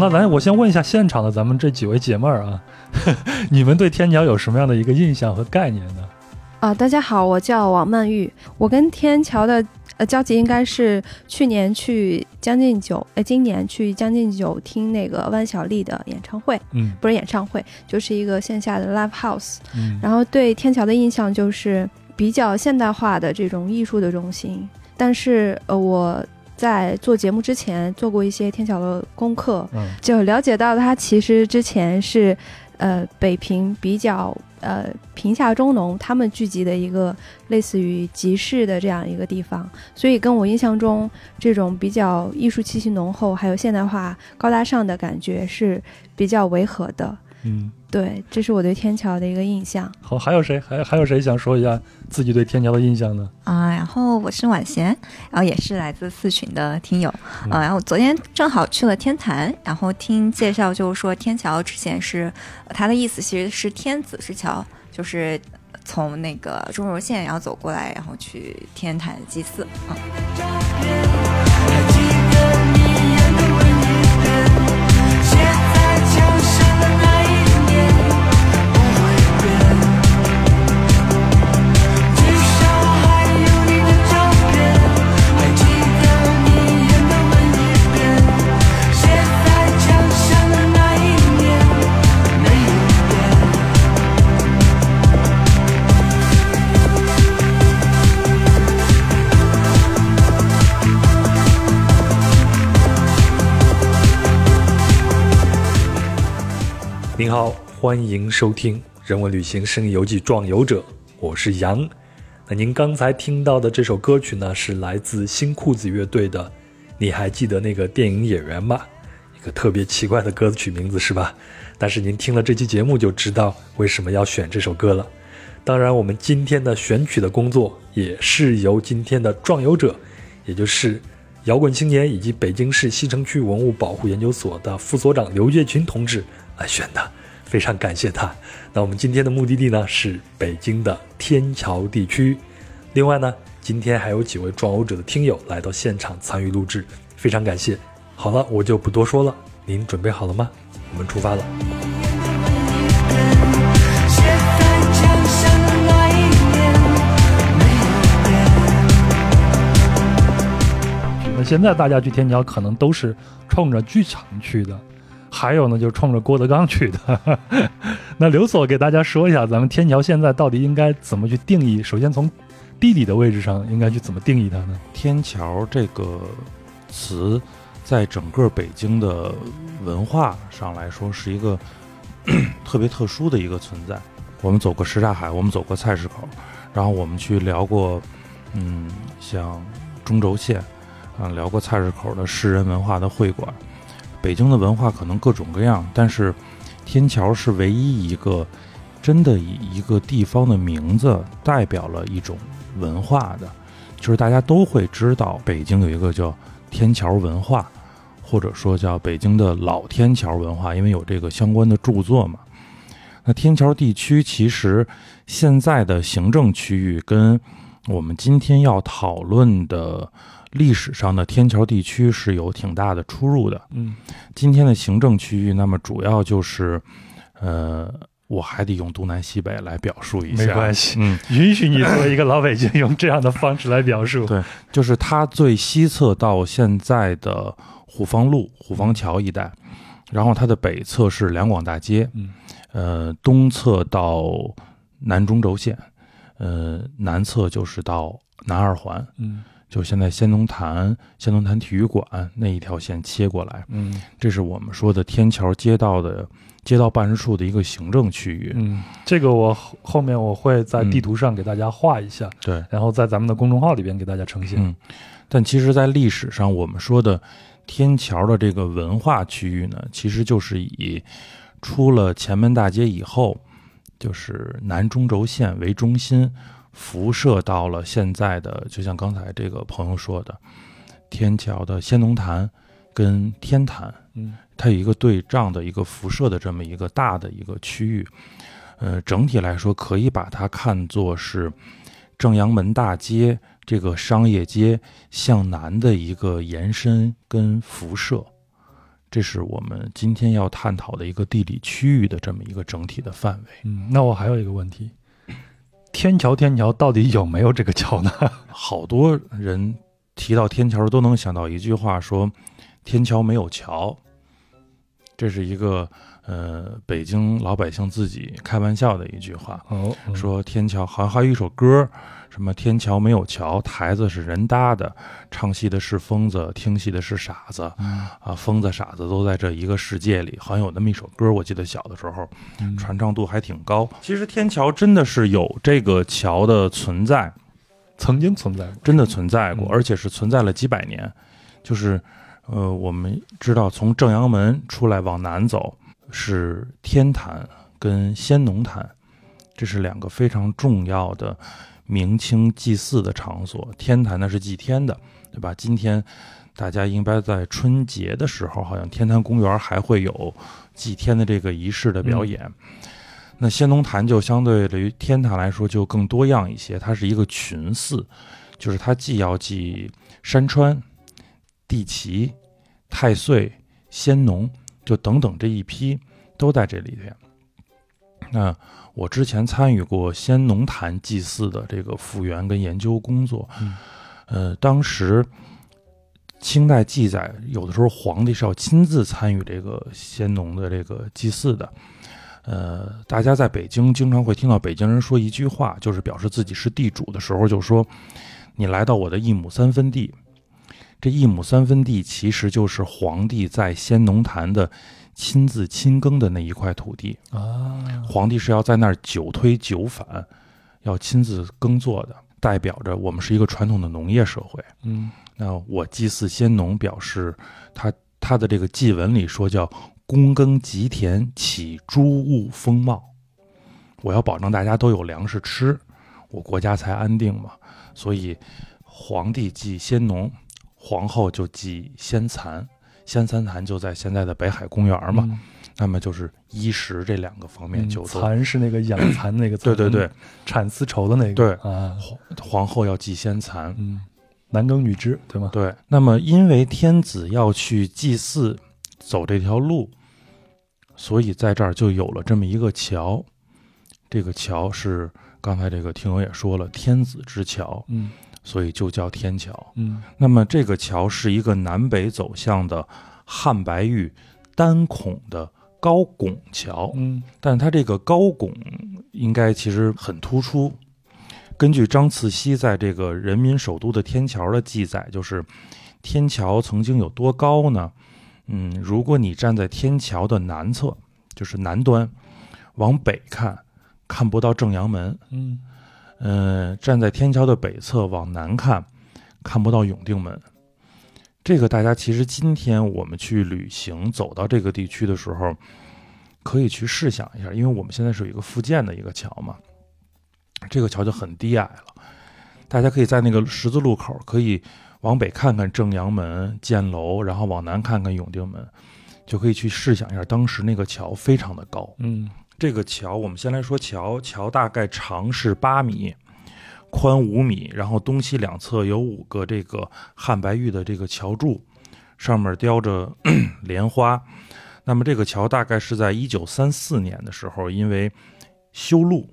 那咱我先问一下现场的咱们这几位姐妹儿啊，你们对天桥有什么样的一个印象和概念呢？啊，大家好，我叫王曼玉，我跟天桥的呃交集应该是去年去将进酒，呃，今年去将进酒听那个万晓利的演唱会，嗯不是演唱会，就是一个线下的 live house。嗯然后对天桥的印象就是比较现代化的这种艺术的中心，但是呃我在做节目之前做过一些天桥的功课，嗯就了解到他其实之前是，呃，北平比较呃贫下中农他们聚集的一个类似于集市的这样一个地方，所以跟我印象中这种比较艺术气息浓厚，还有现代化高大上的感觉是比较违和的。嗯，对，这是我对天桥的一个印象。好，还有谁？还还有谁想说一下自己对天桥的印象呢？啊、然后我是婉贤，然后也是来自四群的听友，嗯啊、然后昨天正好去了天坛，然后听介绍就是说天桥之前是，呃它的意思其实是天子之桥，就是从那个中轴线然后走过来，然后去天坛祭祀啊。写您好，欢迎收听《人文旅行声音游记·壮游者》，我是杨。那您刚才听到的这首歌曲呢，是来自新裤子乐队的《你还记得那个电影演员吗》？一个特别奇怪的歌曲名字是吧？但是您听了这期节目就知道为什么要选这首歌了。当然，我们今天的选曲的工作也是由今天的壮游者，也就是摇滚青年以及北京市西城区文物保护研究所的副所长刘跃群同志来选的，非常感谢他。那我们今天的目的地呢是北京的天桥地区。另外呢，今天还有几位壮游者的听友来到现场参与录制，非常感谢。好了，我就不多说了，您准备好了吗？我们出发了。那现在大家去天桥可能都是冲着剧场去的，还有呢就冲着郭德纲去的。那刘所给大家说一下，咱们天桥现在到底应该怎么去定义？首先从地理的位置上应该去怎么定义它呢？天桥这个词，在整个北京的文化上来说，是一个 特别特殊的一个存在。我们走过什刹海，我们走过菜市口，然后我们去聊过，嗯，像中轴线，啊，聊过菜市口的士人文化的会馆。北京的文化可能各种各样，但是天桥是唯一一个真的以一个地方的名字代表了一种文化的。就是大家都会知道，北京有一个叫天桥文化，或者说叫北京的老天桥文化，因为有这个相关的著作嘛。那天桥地区其实现在的行政区域跟我们今天要讨论的历史上的天桥地区是有挺大的出入的。嗯。今天的行政区域，那么主要就是，呃，我还得用东南西北来表述一下，没关系嗯，允许你作为一个老北京用这样的方式来表述。对就是它最西侧到现在的虎坊路、虎坊桥一带，然后它的北侧是两广大街，嗯，呃，东侧到南中轴线，呃，南侧就是到南二环，嗯就现在仙农坛、仙农坛体育馆那一条线切过来，嗯这是我们说的天桥街道的街道办事处的一个行政区域。嗯，这个我后后面我会在地图上给大家画一下，对，然后在咱们的公众号里边给大家呈现。嗯，但其实，在历史上，我们说的天桥的这个文化区域呢，其实就是以出了前门大街以后，就是南中轴线为中心，辐射到了现在的，就像刚才这个朋友说的，天桥的先农坛跟天坛，嗯它有一个对仗的一个辐射的这么一个大的一个区域。呃，整体来说，可以把它看作是正阳门大街这个商业街向南的一个延伸跟辐射，这是我们今天要探讨的一个地理区域的这么一个整体的范围。嗯，那我还有一个问题，天桥天桥到底有没有这个桥呢？好多人提到天桥都能想到一句话，说天桥没有桥，这是一个呃北京老百姓自己开玩笑的一句话。哦，嗯说天桥好像还有一首歌，什么天桥没有桥，台子是人搭的，唱戏的是疯子，听戏的是傻子，嗯啊，疯子傻子都在这一个世界里，好像有那么一首歌，我记得小的时候嗯传唱度还挺高。其实天桥真的是有这个桥的存在，曾经存在过。真的存在过，嗯而且是存在了几百年。就是，呃，我们知道从正阳门出来往南走是天坛跟先农坛，这是两个非常重要的明清祭祀的场所。天坛呢是祭天的，对吧？今天大家应该在春节的时候，好像天坛公园还会有祭天的这个仪式的表演。那先农坛就相对于天坛来说就更多样一些，它是一个群祀，就是它既要祭山川、地旗、太岁、仙农，就等等这一批都在这里边。那我之前参与过先农坛祭祀的这个复原跟研究工作，嗯呃，当时清代记载，有的时候皇帝是要亲自参与这个先农的这个祭祀的。呃，大家在北京经常会听到北京人说一句话，就是表示自己是地主的时候，就说：“你来到我的一亩三分地。”这一亩三分地其实就是皇帝在先农坛的亲自亲耕的那一块土地。啊，皇帝是要在那儿久推久返，要亲自耕作的，代表着我们是一个传统的农业社会。嗯那我祭祀先农，表示他他的这个祭文里说叫躬耕吉田，起诸物丰茂。我要保证大家都有粮食吃，我国家才安定嘛。所以皇帝祭先农，皇后就祭先蚕，先蚕坛就在现在的北海公园嘛。嗯那么就是衣食这两个方面嗯就都。蚕是那个养 蚕那个蚕，对对对，产丝绸的那个，对啊，皇后要祭仙蚕，嗯，男耕女织，对吗？对，那么因为天子要去祭祀，走这条路，所以在这儿就有了这么一个桥。这个桥是刚才这个听友也说了，天子之桥，嗯所以就叫天桥。嗯那么这个桥是一个南北走向的汉白玉单孔的高拱桥，嗯但它这个高拱应该其实很突出。根据张次溪在这个人民首都的天桥的记载，就是天桥曾经有多高呢？嗯，如果你站在天桥的南侧，就是南端，往北看，看不到正阳门；嗯嗯、站在天桥的北侧往南看，看不到永定门。这个大家其实今天我们去旅行走到这个地区的时候，可以去试想一下，因为我们现在是有一个复建的一个桥嘛，这个桥就很低矮了，大家可以在那个十字路口可以往北看看正阳门建楼，然后往南看看永定门，就可以去试想一下当时那个桥非常的高。嗯这个桥，我们先来说桥，桥大概长是八米，宽五米，然后东西两侧有五个这个汉白玉的这个桥柱，上面雕着 莲花。那么这个桥大概是在一九三四年的时候，因为修路，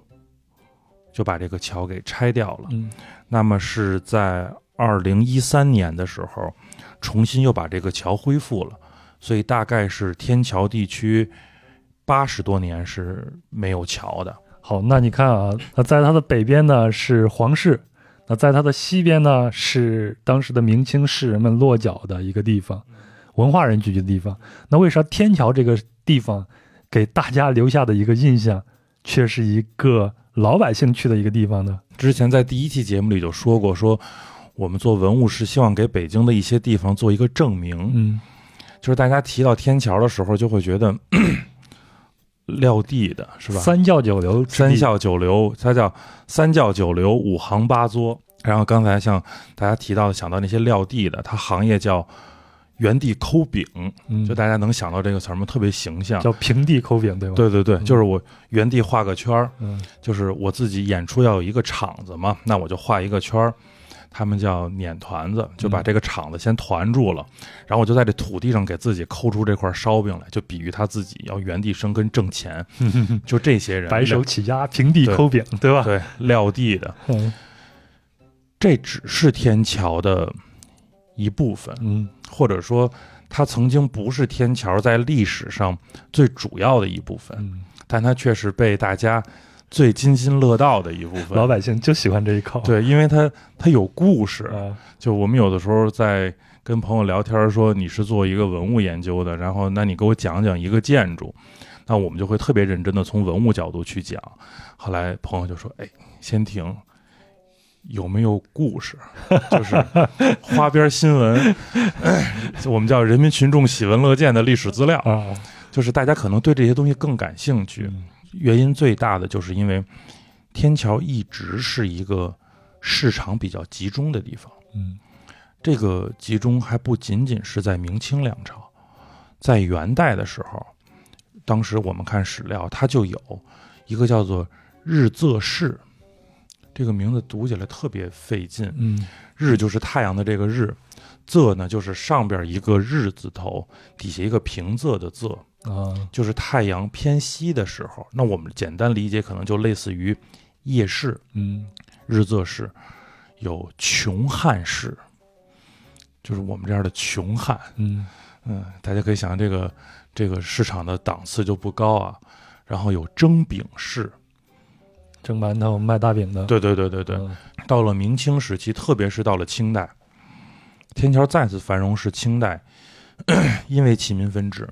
就把这个桥给拆掉了。嗯那么是在二零一三年的时候，重新又把这个桥恢复了，所以大概是天桥地区八十多年是没有桥的。好，那你看啊，那在它的北边呢是皇室，那在它的西边呢是当时的明清士人们落脚的一个地方，文化人聚集的地方。那为啥天桥这个地方给大家留下的一个印象，却是一个老百姓去的一个地方呢？之前在第一期节目里就说过，说我们做文物是希望给北京的一些地方做一个证明，嗯就是大家提到天桥的时候，就会觉得撂地的是吧？三教九流，三教九流，它叫三教九流，五行八作。然后刚才像大家提到的，想到那些撂地的，它行业叫原地抠饼，嗯，就大家能想到这个词儿吗？特别形象。叫平地抠饼，对吧？，对对对，嗯就是我原地画个圈儿，嗯就是我自己演出要有一个场子嘛，那我就画一个圈儿，他们叫碾团子，就把嗯这个场子先团住了，然后我就在这土地上给自己抠出这块烧饼来，就比喻他自己要原地生根挣钱。就这些人白手起家，平地抠饼，对吧？对撂地的，嗯。这只是天桥的一部分，嗯。或者说它曾经不是天桥在历史上最主要的一部分，嗯，但它却是被大家最津津乐道的一部分。老百姓就喜欢这一口。对，因为它它有故事。啊，就我们有的时候在跟朋友聊天说你是做一个文物研究的，然后那你给我讲讲一个建筑，那我们就会特别认真的从文物角度去讲。后来朋友就说：“哎，先停。”有没有故事？就是花边新闻，就我们叫人民群众喜闻乐见的历史资料，啊，就是大家可能对这些东西更感兴趣。嗯原因最大的就是因为天桥一直是一个市场比较集中的地方。嗯这个集中还不仅仅是在明清两朝，在元代的时候，当时我们看史料，它就有一个叫做日仄市，这个名字读起来特别费劲。嗯日就是太阳的这个日，仄呢就是上边一个日字头，底下一个平仄的仄，啊，就是太阳偏西的时候。那我们简单理解，可能就类似于夜市。嗯日昃市有穷汉市，就是我们这样的穷汉。嗯嗯，大家可以想象这个这个市场的档次就不高啊。然后有蒸饼市，蒸馒头卖大饼的，对对对对对。嗯到了明清时期，特别是到了清代，天桥再次繁荣是清代，因为起民分治，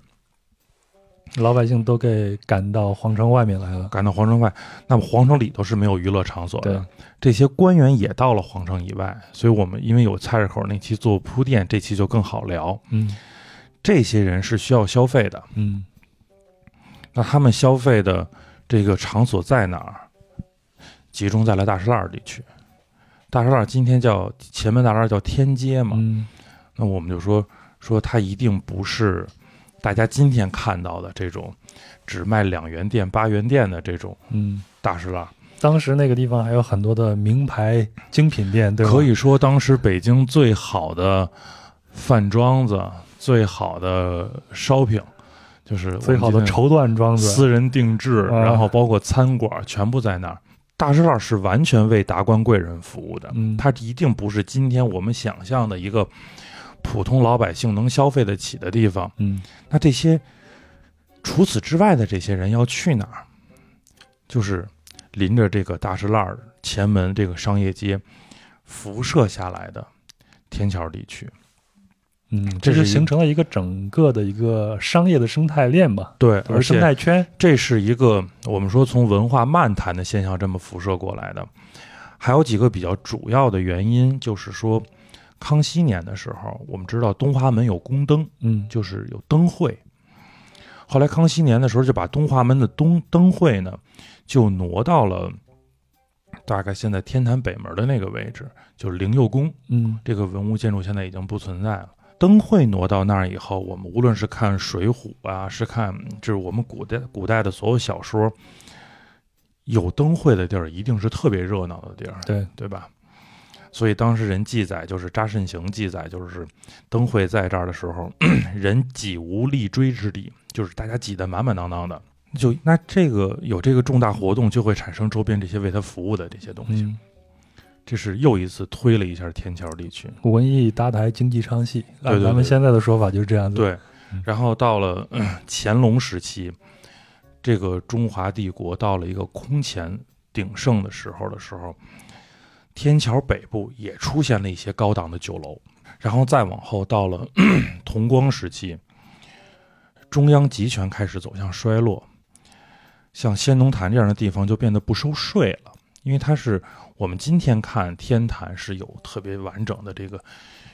老百姓都给赶到皇城外面来了。赶到皇城外。那么皇城里头是没有娱乐场所对的，，这些官员也到了皇城以外。所以我们因为有菜市口那期做铺垫，这期就更好聊。嗯这些人是需要消费的，嗯那他们消费的这个场所在哪儿？集中在了大栅栏地区。大栅栏今天叫前门大栅栏叫天街嘛，嗯那我们就说说它一定不是大家今天看到的这种只卖两元店、八元店的这种嗯，大栅栏。当时那个地方还有很多的名牌精品店，对吧？可以说，当时北京最好的饭庄子、最好的 shopping，就是最好的绸缎庄子，私人定制，啊然后包括餐馆全部在那儿。大栅栏是完全为达官贵人服务的，嗯它一定不是今天我们想象的一个普通老百姓能消费得起的地方。嗯那这些除此之外的这些人要去哪儿？就是临着这个大石栏前门这个商业街辐射下来的天桥地区。嗯，这是形成了一个整个的一个商业的生态链吧，对，而生态圈。这是一个我们说从文化漫谈的现象这么辐射过来的。还有几个比较主要的原因，就是说，康熙年的时候，我们知道东华门有宫灯，嗯就是有灯会。后来康熙年的时候，就把东华门的东灯会呢，就挪到了大概现在天坛北门的那个位置，就是灵佑宫。嗯这个文物建筑现在已经不存在了。灯会挪到那儿以后，我们无论是看《水浒》啊，是看就是我们古代古代的所有小说，有灯会的地儿一定是特别热闹的地儿，对，对吧？所以当时人记载，就是扎慎行记载，就是灯会在这儿的时候，人挤无立锥之地，就是大家挤得满满当当的。就那这个有这个重大活动，就会产生周边这些为他服务的这些东西。嗯，这是又一次推了一下天桥地区。文艺搭台，经济唱戏，按咱们对对对现在的说法就是这样子。，对嗯，然后到了、嗯 乾隆时期，这个中华帝国到了一个空前鼎盛的时候的时候，天桥北部也出现了一些高档的酒楼，然后再往后到了 同光时期，中央集权开始走向衰落，像仙农坛这样的地方就变得不收税了，因为它是我们今天看天坛是有特别完整的这个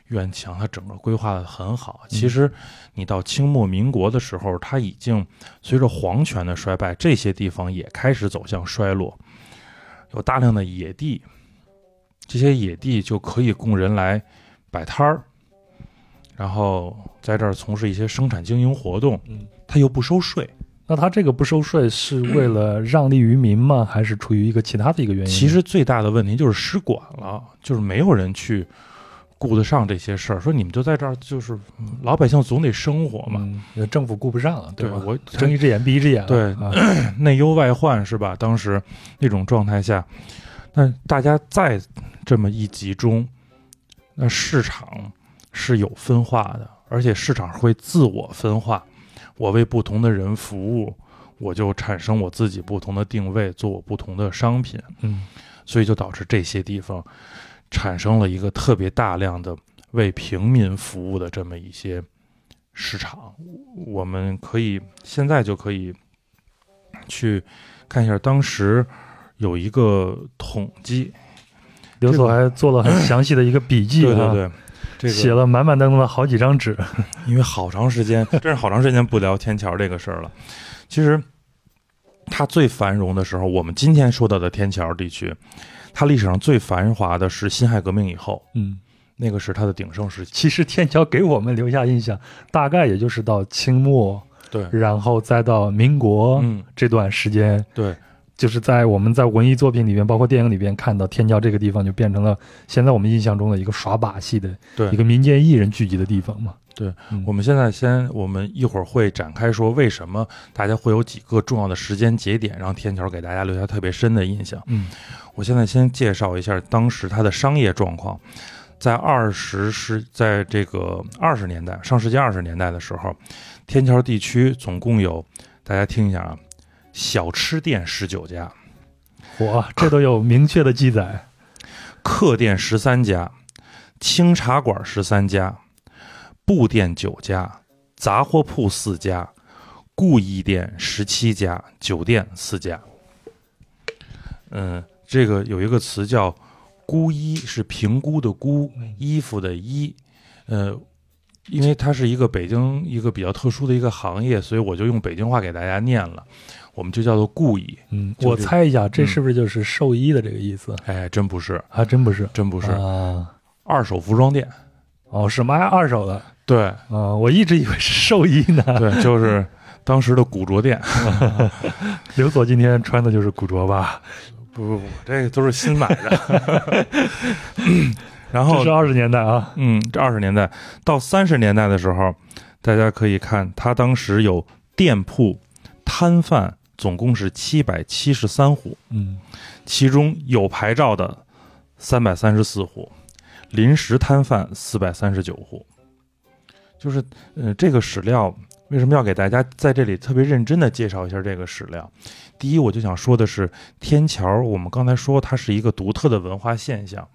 院墙，它整个规划的很好。其实你到清末民国的时候，它已经随着皇权的衰败，这些地方也开始走向衰落，有大量的野地，这些野地就可以供人来摆摊儿，然后在这儿从事一些生产经营活动，嗯，它又不收税。那他这个不收税是为了让利于民吗？还是出于一个其他的一个原因？其实最大的问题就是失管了，就是没有人去顾得上这些事儿。说你们就在这儿，就是嗯老百姓总得生活嘛，嗯，政府顾不上，吧？对我睁一只眼闭一只眼了，对啊，内忧外患是吧？当时那种状态下，那大家在这么一集中，那市场是有分化的，而且市场会自我分化。我为不同的人服务，我就产生我自己不同的定位，做我不同的商品，嗯所以就导致这些地方产生了一个特别大量的为平民服务的这么一些市场。我们可以现在就可以去看一下，当时有一个统计，刘所还做了很 详细的一个笔记，啊，对对对，这个写了满满当当的好几张纸，因为好长时间，真是好长时间不聊天桥这个事儿了。其实，它最繁荣的时候，我们今天说到的天桥地区，它历史上最繁华的是辛亥革命以后，嗯。那个是它的鼎盛时期。其实天桥给我们留下印象，大概也就是到清末，对，然后再到民国嗯，这段时间，对，就是在我们在文艺作品里边，包括电影里边看到天桥这个地方，就变成了现在我们印象中的一个耍把戏的对一个民间艺人聚集的地方嘛。对嗯，我们现在先，我们一会儿会展开说为什么大家会有几个重要的时间节点让天桥给大家留下特别深的印象。嗯我现在先介绍一下当时它的商业状况。在二十世，在这个二十年代，上世纪二十年代的时候，天桥地区总共有，大家听一下啊，小吃店十九家，哇，这都有明确的记载。客店十三家，清茶馆十三家，布店九家，杂货铺四家，故衣店十七家，酒店四家。嗯，这个有一个词叫“估衣”，是评估的估，衣服的衣。呃，因为它是一个北京一个比较特殊的一个行业，所以我就用北京话给大家念了，我们就叫做故衣。嗯，就我猜一下，这嗯是不是就是寿衣的这个意思？哎，真不是，还真不是，真不是，啊。二手服装店。哦，是吗？还二手的对，啊？我一直以为是寿衣呢。对，就是当时的古着店。刘所今天穿的就是古着吧？不不不，这个都是新买的。然后这是，二十年代啊。嗯，这二十年代到三十年代的时候，大家可以看，他当时有店铺、摊贩，总共是七百七十三户，嗯其中有牌照的三百三十四户，临时摊贩四百三十九户。就是，呃，这个史料为什么要给大家在这里特别认真的介绍一下这个史料？第一，我就想说的是，天桥，我们刚才说它是一个独特的文化现象，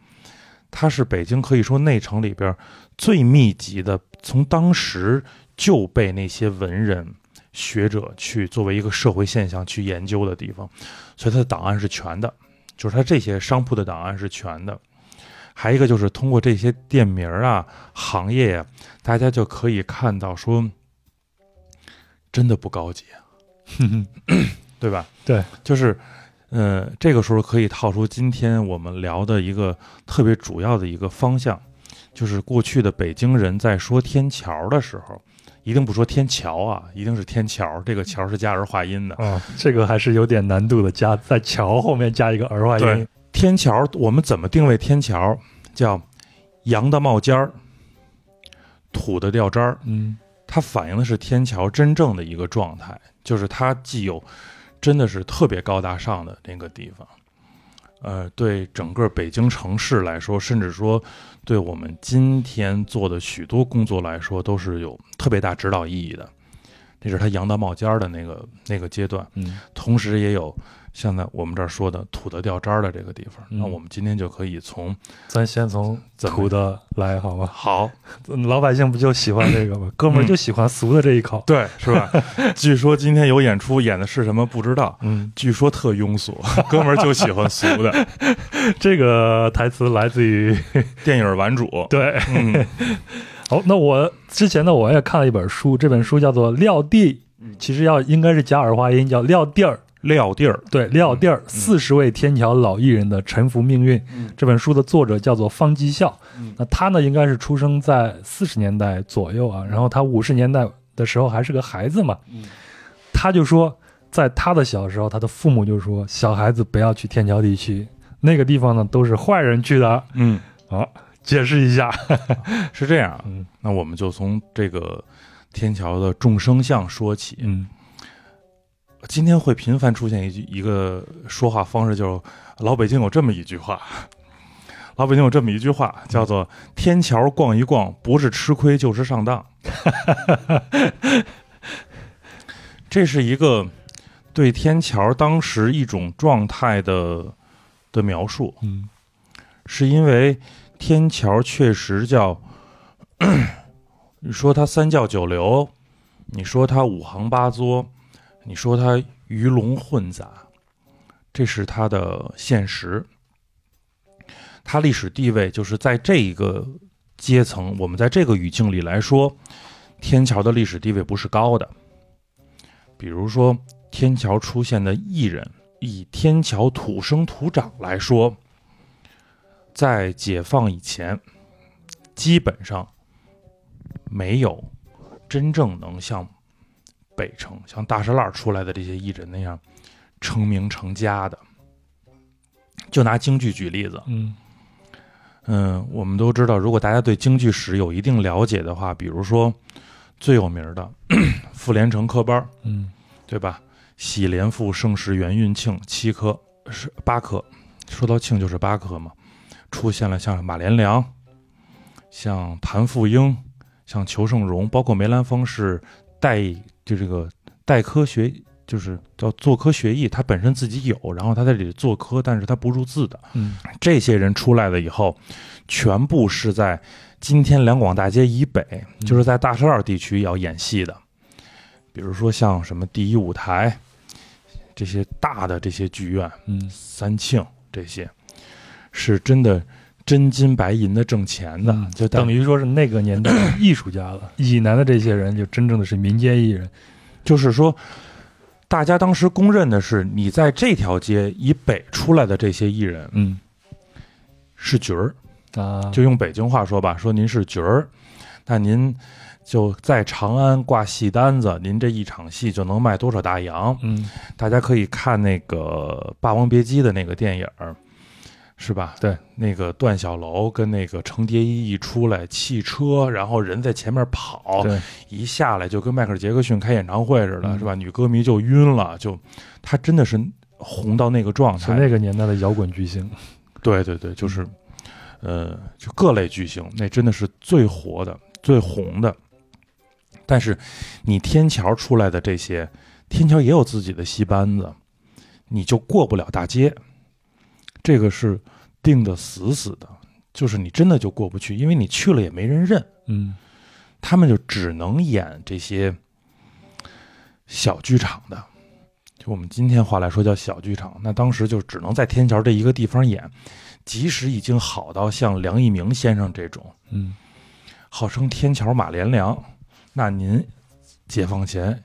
它是北京可以说内城里边最密集的，从当时就被那些文人学者去作为一个社会现象去研究的地方，所以它的档案是全的，就是它这些商铺的档案是全的。还一个就是通过这些店名儿啊、行业呀、大家就可以看到说，真的不高级啊，对吧？对，就是，呃，这个时候可以套出今天我们聊的一个特别主要的一个方向，就是过去的北京人在说天桥的时候，一定不说天桥啊，一定是天桥，这个桥是加儿化音的。啊，这个还是有点难度的，加在桥后面加一个儿化音。天桥，我们怎么定位天桥？叫阳的冒尖儿，土的掉渣儿。嗯它反映的是天桥真正的一个状态，就是它既有真的是特别高大上的那个地方，呃，对整个北京城市来说，甚至说对我们今天做的许多工作来说，都是有特别大指导意义的。这是他扬到冒尖儿的那个那个阶段，嗯同时也有像在我们这儿说的土的掉渣儿的这个地方。嗯那我们今天就可以从咱先从土的来好吧？好 老百姓不就喜欢这个吗？哥们儿就喜欢俗的这一口。对是吧？据说今天有演出，演的是什么不知道，嗯，据说特庸俗，哥们儿就喜欢俗的。这个台词来自于电影玩主，对。嗯，好，那我之前呢，我也看了一本书，这本书叫做《撂地》，其实要应该是加儿化音，叫撂地儿。撂地儿，对，撂地儿，四十位天桥老艺人的沉浮命运。嗯这本书的作者叫做方继孝，嗯那他呢应该是出生在四十年代左右啊，然后他五十年代的时候还是个孩子嘛。嗯他他就说，在他的小时候，他的父母就说，小孩子不要去天桥地区，那个地方呢都是坏人去的。嗯，好，解释一下。是这样啊。嗯那我们就从这个天桥的众生相说起。嗯今天会频繁出现一句一个说话方式，就是老北京有这么一句话，老北京有这么一句话，叫做“天桥逛一逛，不是吃亏就是上当”。这是一个对天桥当时一种状态的的描述，嗯。是因为天桥确实叫，你说它三教九流，你说它五行八作，你说它鱼龙混杂，这是它的现实。它历史地位就是在这一个阶层，我们在这个语境里来说，天桥的历史地位不是高的。比如说，天桥出现的艺人，以天桥土生土长来说，在解放以前，基本上没有真正能像北城、像大栅栏出来的这些艺人那样成名成家的。就拿京剧举例子，嗯嗯，我们都知道，如果大家对京剧史有一定了解的话，比如说最有名的傅连城科班儿，嗯对吧？喜连赋、盛世、元运庆七科是八科，说到庆就是八科嘛。出现了像马连良、像谭富英、像裘盛戎，包括梅兰芳是代就这个代科学，就是叫做科学艺，他本身自己有，然后他在这里做科，但是他不入字的。嗯这些人出来了以后，全部是在今天两广大街以北，就是在大栅栏地区要演戏的。比如说像什么第一舞台这些大的这些剧院，嗯三庆这些，是真的真金白银的挣钱的，嗯就等于说是那个年代的艺术家了。以南的这些人就真正的是民间艺人。就是说，大家当时公认的是，你在这条街以北出来的这些艺人嗯是角儿，啊，就用北京话说吧，说您是角儿，那您就在长安挂戏单子，您这一场戏就能卖多少大洋？嗯大家可以看那个《霸王别姬》的那个电影儿，是吧？对，那个段小楼跟那个程蝶衣一出来，汽车，然后人在前面跑，对，一下来就跟迈克尔·杰克逊开演唱会似的，嗯是吧？女歌迷就晕了，就他真的是红到那个状态。是那个年代的摇滚巨星。对对对，就是，呃，就各类巨星，那真的是最火的、最红的。但是，你天桥出来的这些，天桥也有自己的戏班子，你就过不了大街，这个是定的死死的，就是你真的就过不去，因为你去了也没人认，嗯。他们就只能演这些小剧场的。就我们今天话来说叫小剧场，那当时就只能在天桥这一个地方演，即使已经好到像梁一鸣先生这种，嗯。号称天桥马连良，那您解放前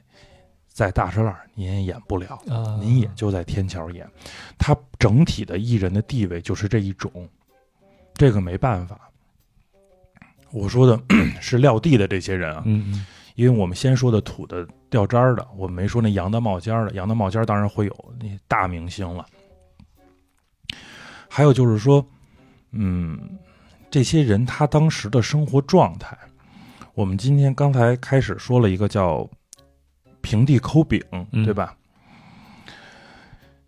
在大栅栏您也演不了，啊，您也就在天桥演。他整体的艺人的地位就是这一种，这个没办法。我说的 是撂地的这些人啊，嗯嗯因为我们先说的土的掉渣儿的，我们没说那洋的冒尖儿的。洋的冒尖儿当然会有那大明星了。还有就是说，嗯，这些人他当时的生活状态，我们今天刚才开始说了一个叫平地抠饼，嗯对吧？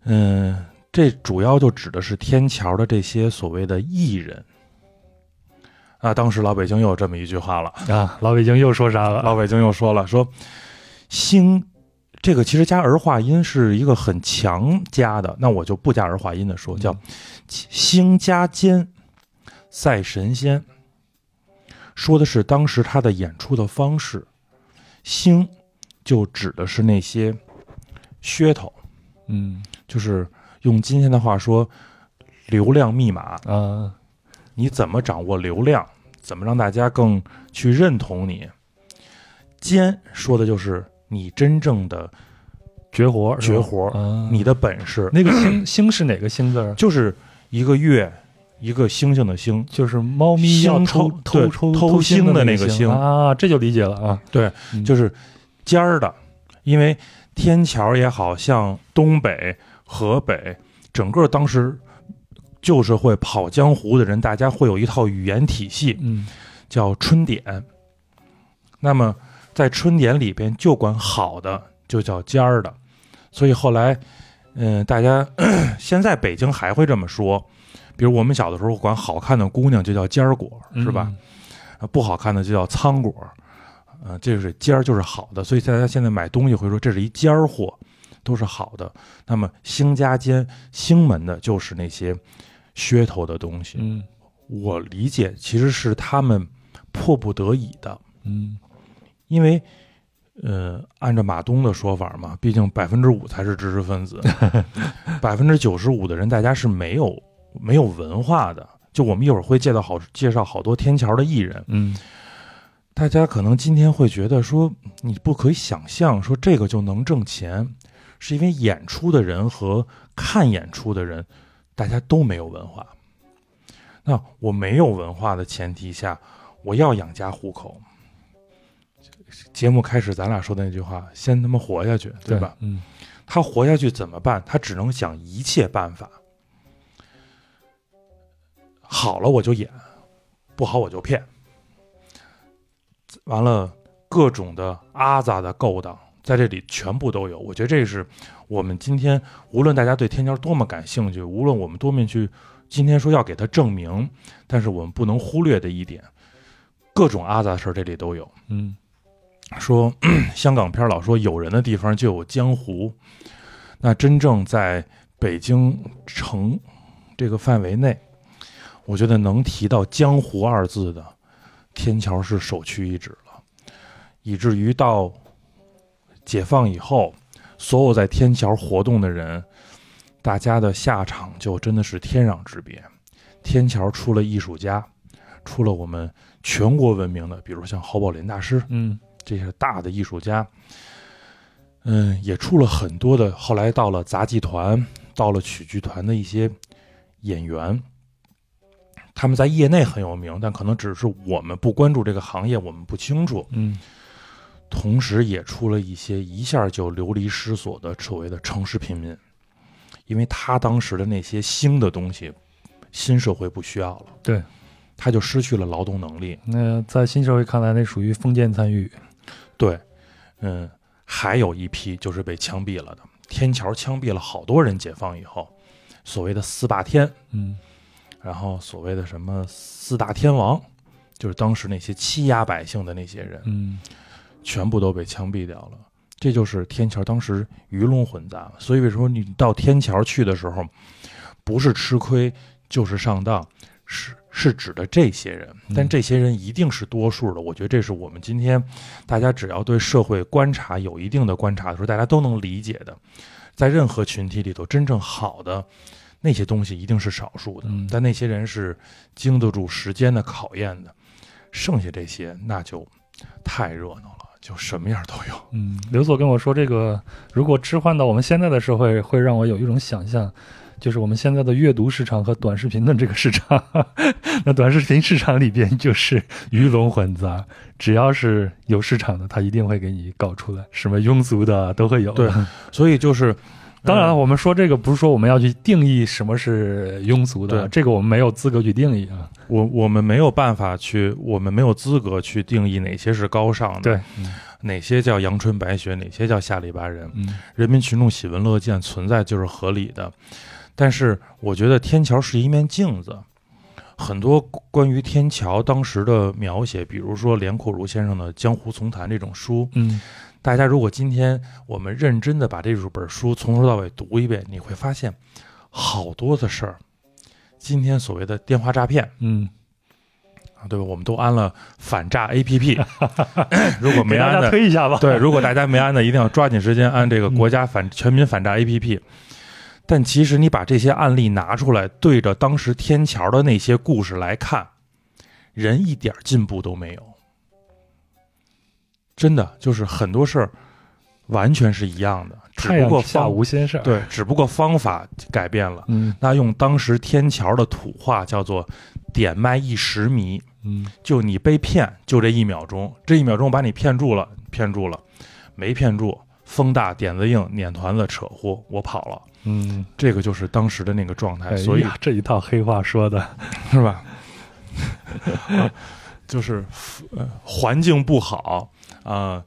嗯，这主要就指的是天桥的这些所谓的艺人。啊，当时老北京又有这么一句话了。啊，老北京又说啥了？老北京又说了，说兴这个其实加儿化音是一个很强加的，那我就不加儿化音的说，叫兴加坚赛神仙，说的是当时他的演出的方式。兴就指的是那些噱头，嗯就是用今天的话说，流量密码。啊你怎么掌握流量？怎么让大家更去认同你？尖说的就是你真正的绝活绝活，啊，你的本事，那个星 星是哪个星字儿？就是一个月，一个星星的星，就是猫咪偷偷偷星的的那个星星啊，这就理解了啊。对，嗯就是尖儿的，因为天桥也好像东北、河北，整个当时就是会跑江湖的人，大家会有一套语言体系，嗯叫春典。那么在春典里边，就管好的就叫尖儿的，所以后来，嗯、大家 现在北京还会这么说。比如我们小的时候管好看的姑娘就叫尖儿果，是吧？？啊不好看的就叫苍果，呃，这是尖儿就是好的，所以大家现在买东西会说这是一尖儿货，都是好的。那么兴家尖、兴门的就是那些噱头的东西。嗯我理解其实是他们迫不得已的，嗯因为。呃，按照马东的说法嘛，毕竟百分之五才是知识分子，百分之九十五的人大家是没有没有文化的。就我们一会儿会介绍好介绍好多天桥的艺人，嗯大家可能今天会觉得说，你不可以想象说这个就能挣钱，是因为演出的人和看演出的人，大家都没有文化。那我没有文化的前提下，我要养家糊口。节目开始，咱俩说的那句话，先他妈活下去，对吧？？嗯他活下去怎么办？他只能想一切办法。好了我就演，不好我就骗。完了，各种的阿杂的勾当在这里全部都有。我觉得这是我们今天无论大家对天桥多么感兴趣，无论我们多么去今天说要给他证明，但是我们不能忽略的一点，各种阿杂的事儿这里都有。嗯说香港片老说有人的地方就有江湖，那真正在北京城这个范围内，我觉得能提到江湖二字的，天桥是首屈一指了，以至于到解放以后，所有在天桥活动的人，大家的下场就真的是天壤之别。天桥出了艺术家，出了我们全国闻名的，比如像侯宝林大师，嗯这些大的艺术家，嗯，也出了很多的。后来到了杂技团，到了曲剧团的一些演员，他们在业内很有名，但可能只是我们不关注这个行业，我们不清楚。嗯同时，也出了一些一下就流离失所的所谓的城市平民，因为他当时的那些新的东西，新社会不需要了，对，他就失去了劳动能力。那在新社会看来，那属于封建参与。对，嗯，还有一批就是被枪毙了的。天桥枪毙了好多人，解放以后，所谓的四霸天，嗯然后所谓的什么四大天王，就是当时那些欺压百姓的那些人，嗯全部都被枪毙掉了。这就是天桥当时鱼龙混杂。所以为什么你到天桥去的时候，不是吃亏就是上当，是是指的这些人。但嗯这些人一定是多数的。我觉得这是我们今天大家只要对社会观察有一定的观察的时候，大家都能理解的。在任何群体里头，真正好的那些东西一定是少数的，嗯但那些人是经得住时间的考验的。剩下这些那就太热闹了，就什么样都有。嗯，刘所跟我说，这个如果置换到我们现在的社会，会让我有一种想象，就是我们现在的阅读市场和短视频的这个市场。那短视频市场里边就是鱼龙混杂，只要是有市场的，他一定会给你搞出来，什么庸俗的都会有。对 所以就是，当然了，呃我们说这个不是说我们要去定义什么是庸俗的，这个我们没有资格去定义啊。我我们没有办法去，我们没有资格去定义哪些是高尚的，对，哪些叫阳春白雪，哪些叫下里巴人。嗯人民群众喜闻乐见，存在就是合理的。但是我觉得天桥是一面镜子，很多关于天桥当时的描写，比如说连阔如先生的《江湖丛谈》这种书，嗯大家如果今天我们认真的把这本书从头到尾读一遍，你会发现好多的事儿。今天所谓的电话诈骗嗯，啊，对吧？我们都安了反诈 APP，如果没安的，推一下吧。对，如果大家没安的，一定要抓紧时间安这个国家反全民反诈 APP。但其实你把这些案例拿出来，对着当时天桥的那些故事来看，人一点进步都没有。真的就是很多事儿完全是一样的，只太不过无仙事儿。，对，只不过方法改变了。嗯那用当时天桥的土话叫做“点卖一时迷”，嗯就你被骗，就这一秒钟，这一秒钟把你骗住了，骗住了，没骗住，风大点子硬，撵团子扯呼，我跑了。嗯，这个就是当时的那个状态，哎所以这一套黑话说的，是吧？啊 就是呃环境不好啊、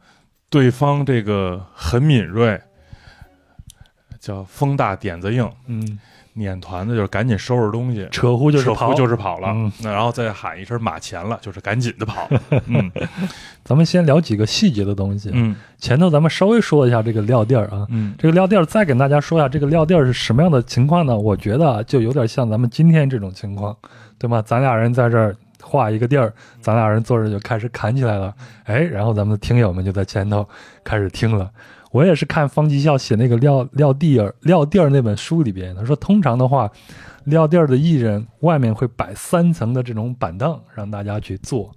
对方这个很敏锐，叫风大点子硬，嗯，撵团子就是赶紧收拾东西，扯呼就是扯跑，呼就是跑了，嗯那然后再喊一声马前了，就是赶紧的跑。嗯咱们先聊几个细节的东西。嗯前头咱们稍微说一下这个撂地儿啊，嗯这个撂地儿再给大家说一下这个撂地儿是什么样的情况呢？我觉得啊，就有点像咱们今天这种情况，对吗？咱俩人在这儿画一个地儿，咱俩人坐着就开始侃起来了，哎，然后咱们的听友们就在前头开始听了。我也是看方吉孝写那个撂撂地儿撂地儿那本书里边，他说通常的话，撂地儿的艺人外面会摆三层的这种板凳让大家去坐，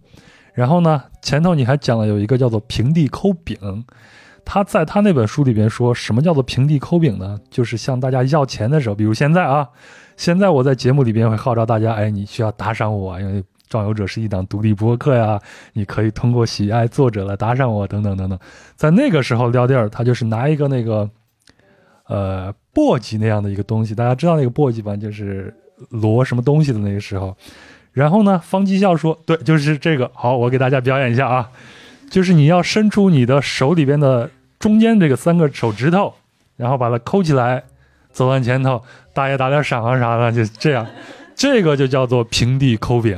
然后呢，前头你还讲了有一个叫做平地抠饼，他在他那本书里边说什么叫做平地抠饼呢？就是向大家要钱的时候，比如现在啊，现在我在节目里边会号召大家，哎，你需要打赏我啊，因为壮游者是一档独立播客呀，你可以通过喜爱作者来打赏我，等等等等。在那个时候撂地儿，他就是拿一个那个呃簸箕那样的一个东西，大家知道那个簸箕吧，就是摞什么东西的那个时候。然后呢，方吉孝说，对，就是这个。好，我给大家表演一下啊，就是你要伸出你的手里边的中间这个三个手指头，然后把它抠起来，走到前头，大爷打点赏啊啥的，就这样，这个就叫做平地抠饼。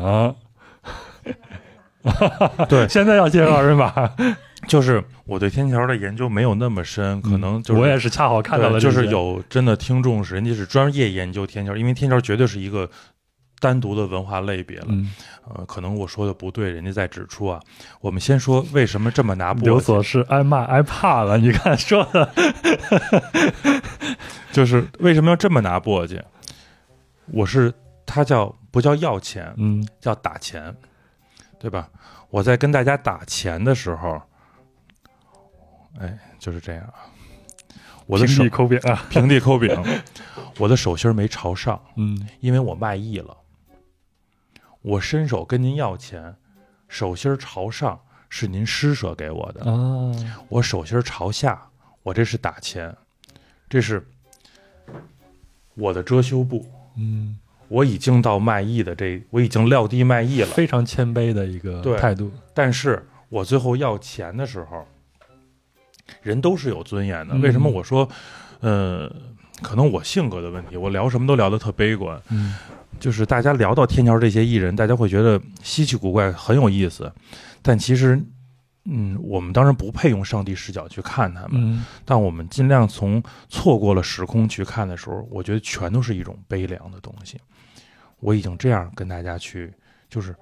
对现在要介绍人吧，就是我对天桥的研究没有那么深，可能就是我也是恰好看到了就，是有真的听众是人家是专业研究天桥，因为天桥绝对是一个单独的文化类别了。嗯，呃，可能我说的不对，人家在指出啊。我们先说为什么这么拿簸箕，有所是挨骂挨怕了，你看说的，就是为什么要这么拿簸箕？我是他叫不叫要钱，嗯叫打钱，对吧？我在跟大家打钱的时候，哎，就是这样啊。我的手平地抠饼啊，平地抠饼，我的手心儿没朝上，嗯因为我卖艺了。我伸手跟您要钱，手心儿朝上是您施舍给我的，啊，我手心儿朝下，我这是打钱，这是我的遮羞布。嗯，我已经到卖艺的这，我已经撂地卖艺了。非常谦卑的一个态度，但是我最后要钱的时候，人都是有尊严的。嗯为什么我说，呃，可能我性格的问题，我聊什么都聊得特悲观。嗯就是大家聊到天桥这些艺人，大家会觉得稀奇古怪，很有意思。但其实，嗯，我们当然不配用上帝视角去看他们，嗯但我们尽量从错过了时空去看的时候，我觉得全都是一种悲凉的东西。我已经这样跟大家去，就是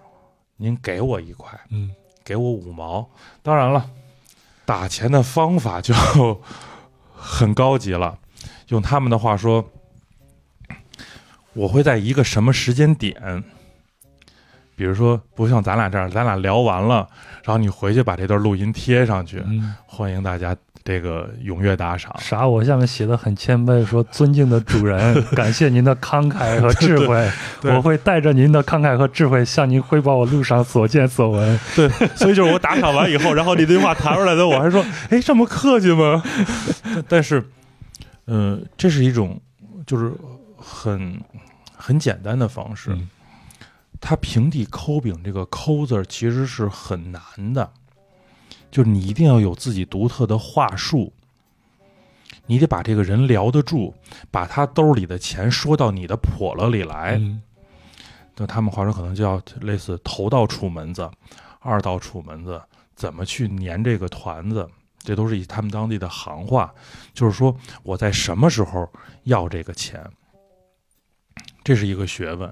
您给我一块，嗯给我五毛。当然了，打钱的方法就 很高级了。用他们的话说，我会在一个什么时间点，比如说不像咱俩这样，咱俩聊完了，然后你回去把这段录音贴上去，嗯，欢迎大家这个踊跃打赏。啥？我下面写的很谦卑，说尊敬的主人，感谢您的慷慨和智慧，我会带着您的慷慨和智慧向您汇报我路上所见所闻。对，所以就是我打赏完以后，然后你这句话弹出来的，我还说，哎，这么客气吗？但 但是，嗯、这是一种就是很很简单的方式。嗯它平地抠饼这个“抠”字儿其实是很难的，就是你一定要有自己独特的话术，你得把这个人聊得住，把他兜里的钱说到你的笸箩里来。嗯那他们话说可能叫类似头道楚门子，二道楚门子，怎么去粘这个团子，这都是以他们当地的行话，就是说我在什么时候要这个钱，这是一个学问。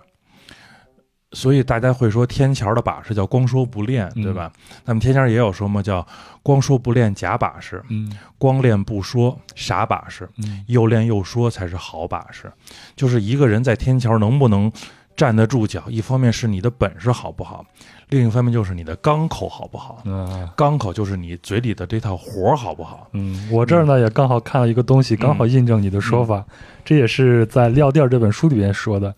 所以大家会说天桥的把式叫光说不练，对吧？那么天桥也有说嘛，叫光说不练假把式，嗯光练不说傻把式。嗯又练又说才是好把式。就是一个人在天桥能不能站得住脚，一方面是你的本事好不好，另一方面就是你的钢口好不好。嗯。刚口就是你嘴里的这套活儿好不好。嗯，我这儿呢也刚好看了一个东西，刚好印证你的说法。这也是在《撂地儿》这本书里边说的。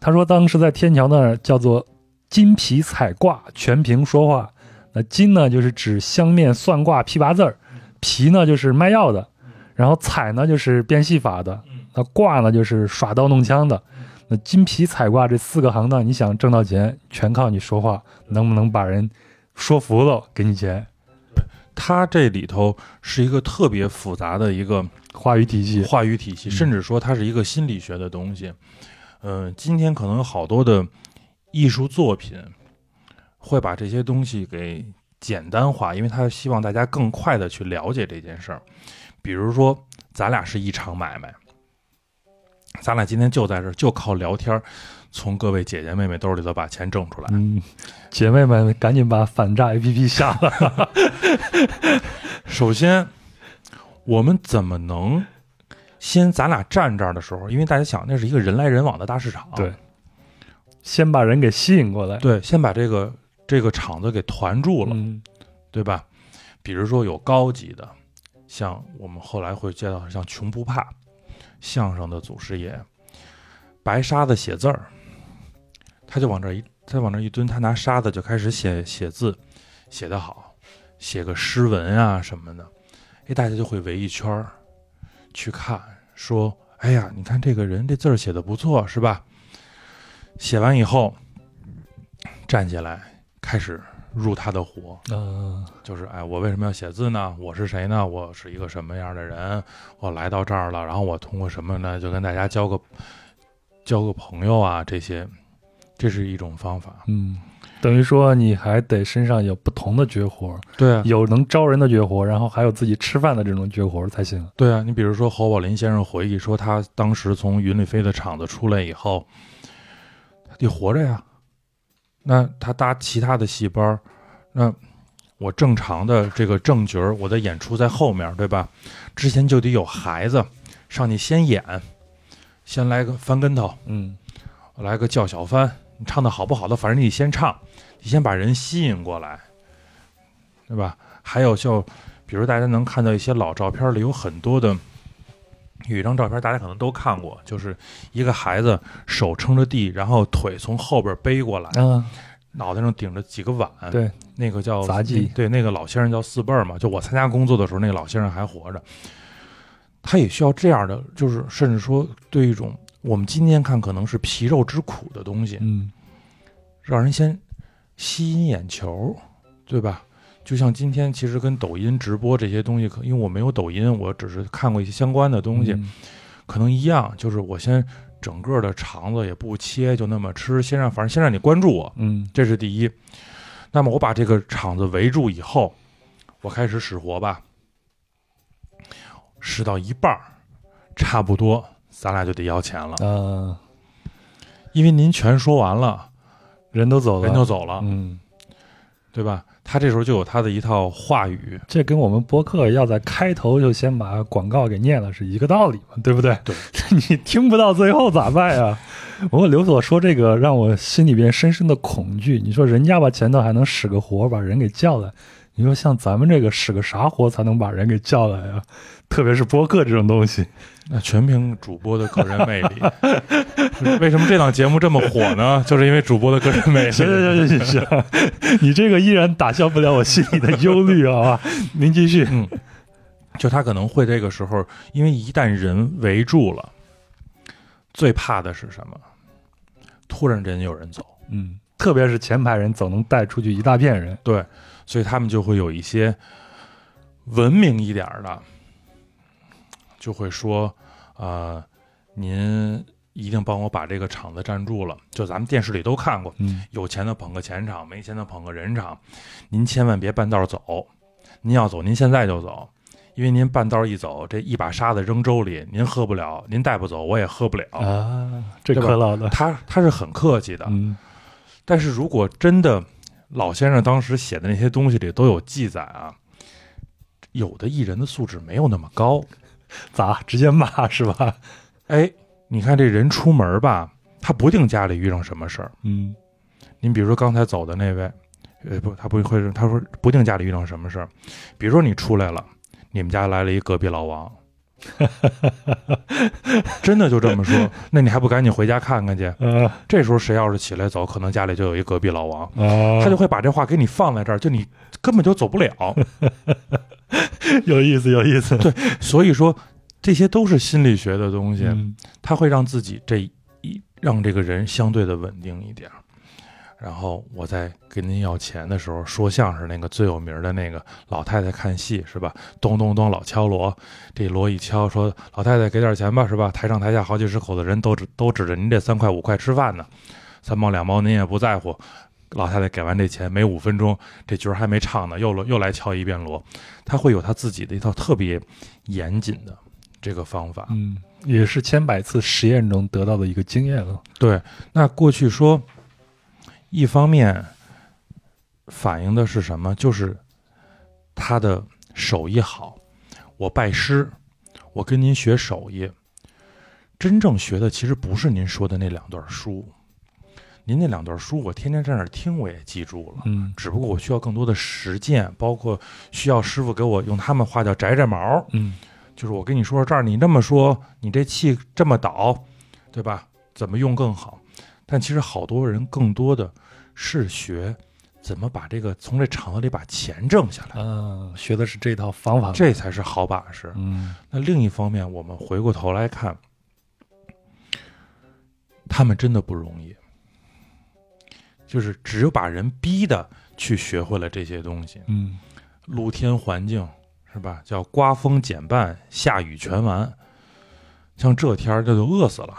他说当时在天桥那儿叫做金皮彩卦，全凭说话。那金呢就是指相面、算卦、批八字儿；皮呢就是卖药的，然后彩呢就是变戏法的，那卦呢就是耍刀弄枪的。那金皮彩卦这四个行当，你想挣到钱，全靠你说话，能不能把人说服了，给你钱？它这里头是一个特别复杂的一个话语体系，话语体系，嗯甚至说它是一个心理学的东西。嗯、今天可能有好多的艺术作品会把这些东西给简单化，因为他希望大家更快的去了解这件事儿。比如说，咱俩是一场买卖，咱俩今天就在这儿，就靠聊天儿，从各位姐姐妹妹兜里头把钱挣出来。嗯，姐妹们赶紧把反诈 APP 下了。首先，我们怎么能先咱俩站这儿的时候，因为大家想那是一个人来人往的大市场，对。先把人给吸引过来。对，先把这个这个场子给团住了，嗯。对吧？比如说有高级的，像我们后来会见到像穷不怕相声的祖师爷，白沙子写字儿，他就往这儿一他往这儿一蹲，他拿沙子就开始写写字，写得好，写个诗文啊什么的，哎，大家就会围一圈儿去看，说，哎呀，你看这个人这字儿写的不错，是吧？写完以后，站起来开始入他的火，呃，就是哎，我为什么要写字呢？我是谁呢？我是一个什么样的人？我来到这儿了，然后我通过什么呢？就跟大家交个交个朋友啊，这些，这是一种方法。嗯，等于说你还得身上有不同的绝活，对啊，有能招人的绝活，然后还有自己吃饭的这种绝活才行。对啊，你比如说侯宝林先生回忆说，他当时从云里飞的厂子出来以后，他得活着呀。那他搭其他的戏班，那我正常的这个正角儿，我的演出在后面，对吧？之前就得有孩子上去先演，先来个翻跟头，嗯来个叫小翻，你唱的好不好的，反正你得先唱，你先把人吸引过来，对吧？还有就，比如大家能看到一些老照片里有很多的，有一张照片大家可能都看过，就是一个孩子手撑着地，然后腿从后边背过来，嗯，脑袋上顶着几个碗，对，那个叫杂技。对，那个老先生叫四辈儿嘛，就我参加工作的时候，那个老先生还活着，他也需要这样的，就是甚至说对一种我们今天看可能是皮肉之苦的东西，嗯让人先吸引眼球，对吧？就像今天其实跟抖音直播这些东西，可因为我没有抖音，我只是看过一些相关的东西，嗯可能一样，就是我先整个的肠子也不切，就那么吃，先让反正先让你关注我，嗯这是第一。那么我把这个场子围住以后，我开始使活吧，使到一半儿，差不多咱俩就得要钱了，嗯，因为您全说完了，人都走了，人都走了，嗯，对吧？他这时候就有他的一套话语，这跟我们播客要在开头就先把广告给念了是一个道理嘛，对不对？对，你听不到最后咋办呀？我刘所说这个让我心里边深深的恐惧。你说人家吧前头还能使个活把人给叫来，你说像咱们这个使个啥活才能把人给叫来呀？特别是播客这种东西，那全凭主播的个人魅力。为什么这档节目这么火呢？就是因为主播的个人魅力。行行行行行，你这个依然打消不了我心里的忧虑，好吧？您继续。嗯，就他可能会这个时候，因为一旦人围住了，最怕的是什么？突然间有人走，嗯，特别是前排人走能带出去一大片人。对，所以他们就会有一些文明一点儿的，就会说，呃，您一定帮我把这个场子占住了。就咱们电视里都看过，嗯有钱的捧个钱场，没钱的捧个人场。您千万别半道走，您要走，您现在就走，因为您半道一走，这一把沙子扔粥里，您喝不了，您带不走，我也喝不了。啊，这对吧可老的。他他是很客气的，嗯但是如果真的老先生当时写的那些东西里都有记载啊，有的艺人的素质没有那么高。咋直接骂是吧？哎，你看这人出门吧，他不定家里遇上什么事儿。嗯您比如说刚才走的那位，呃不，他不会是，他说不定家里遇上什么事儿。比如说你出来了，你们家来了一隔壁老王，真的就这么说，那你还不赶紧回家看看去？呃这时候谁要是起来走，可能家里就有一隔壁老王，啊，他就会把这话给你放在这儿，就你根本就走不了。有意思，有意思。对，所以说这些都是心理学的东西，嗯它会让自己这一让这个人相对的稳定一点。然后我在跟您要钱的时候，说相声那个最有名的那个老太太看戏是吧？咚咚咚老敲锣，这锣一敲，说老太太给点钱吧是吧？台上台下好几十口子人都指都指着您这三块五块吃饭呢，三毛两毛您也不在乎。老太太给完这钱没五分钟，这角儿还没唱呢，又来又来敲一遍锣，他会有他自己的一套特别严谨的这个方法。嗯，也是千百次实验中得到的一个经验了。对，那过去说，一方面反映的是什么？就是他的手艺好。我拜师，我跟您学手艺，真正学的其实不是您说的那两段书。您那两段书，我天天在那儿听，我也记住了。嗯只不过我需要更多的实践，包括需要师傅给我用他们话叫摘摘毛，嗯就是我跟你说这儿，你这么说，你这气这么倒，对吧？怎么用更好？但其实好多人更多的是学怎么把这个从这场子里把钱挣下来，啊，学的是这套方法。这才是好把式。嗯那另一方面，我们回过头来看，他们真的不容易，就是只有把人逼的去学会了这些东西。嗯露天环境是吧？叫刮风减半，下雨全完。像这天儿，这就饿死了。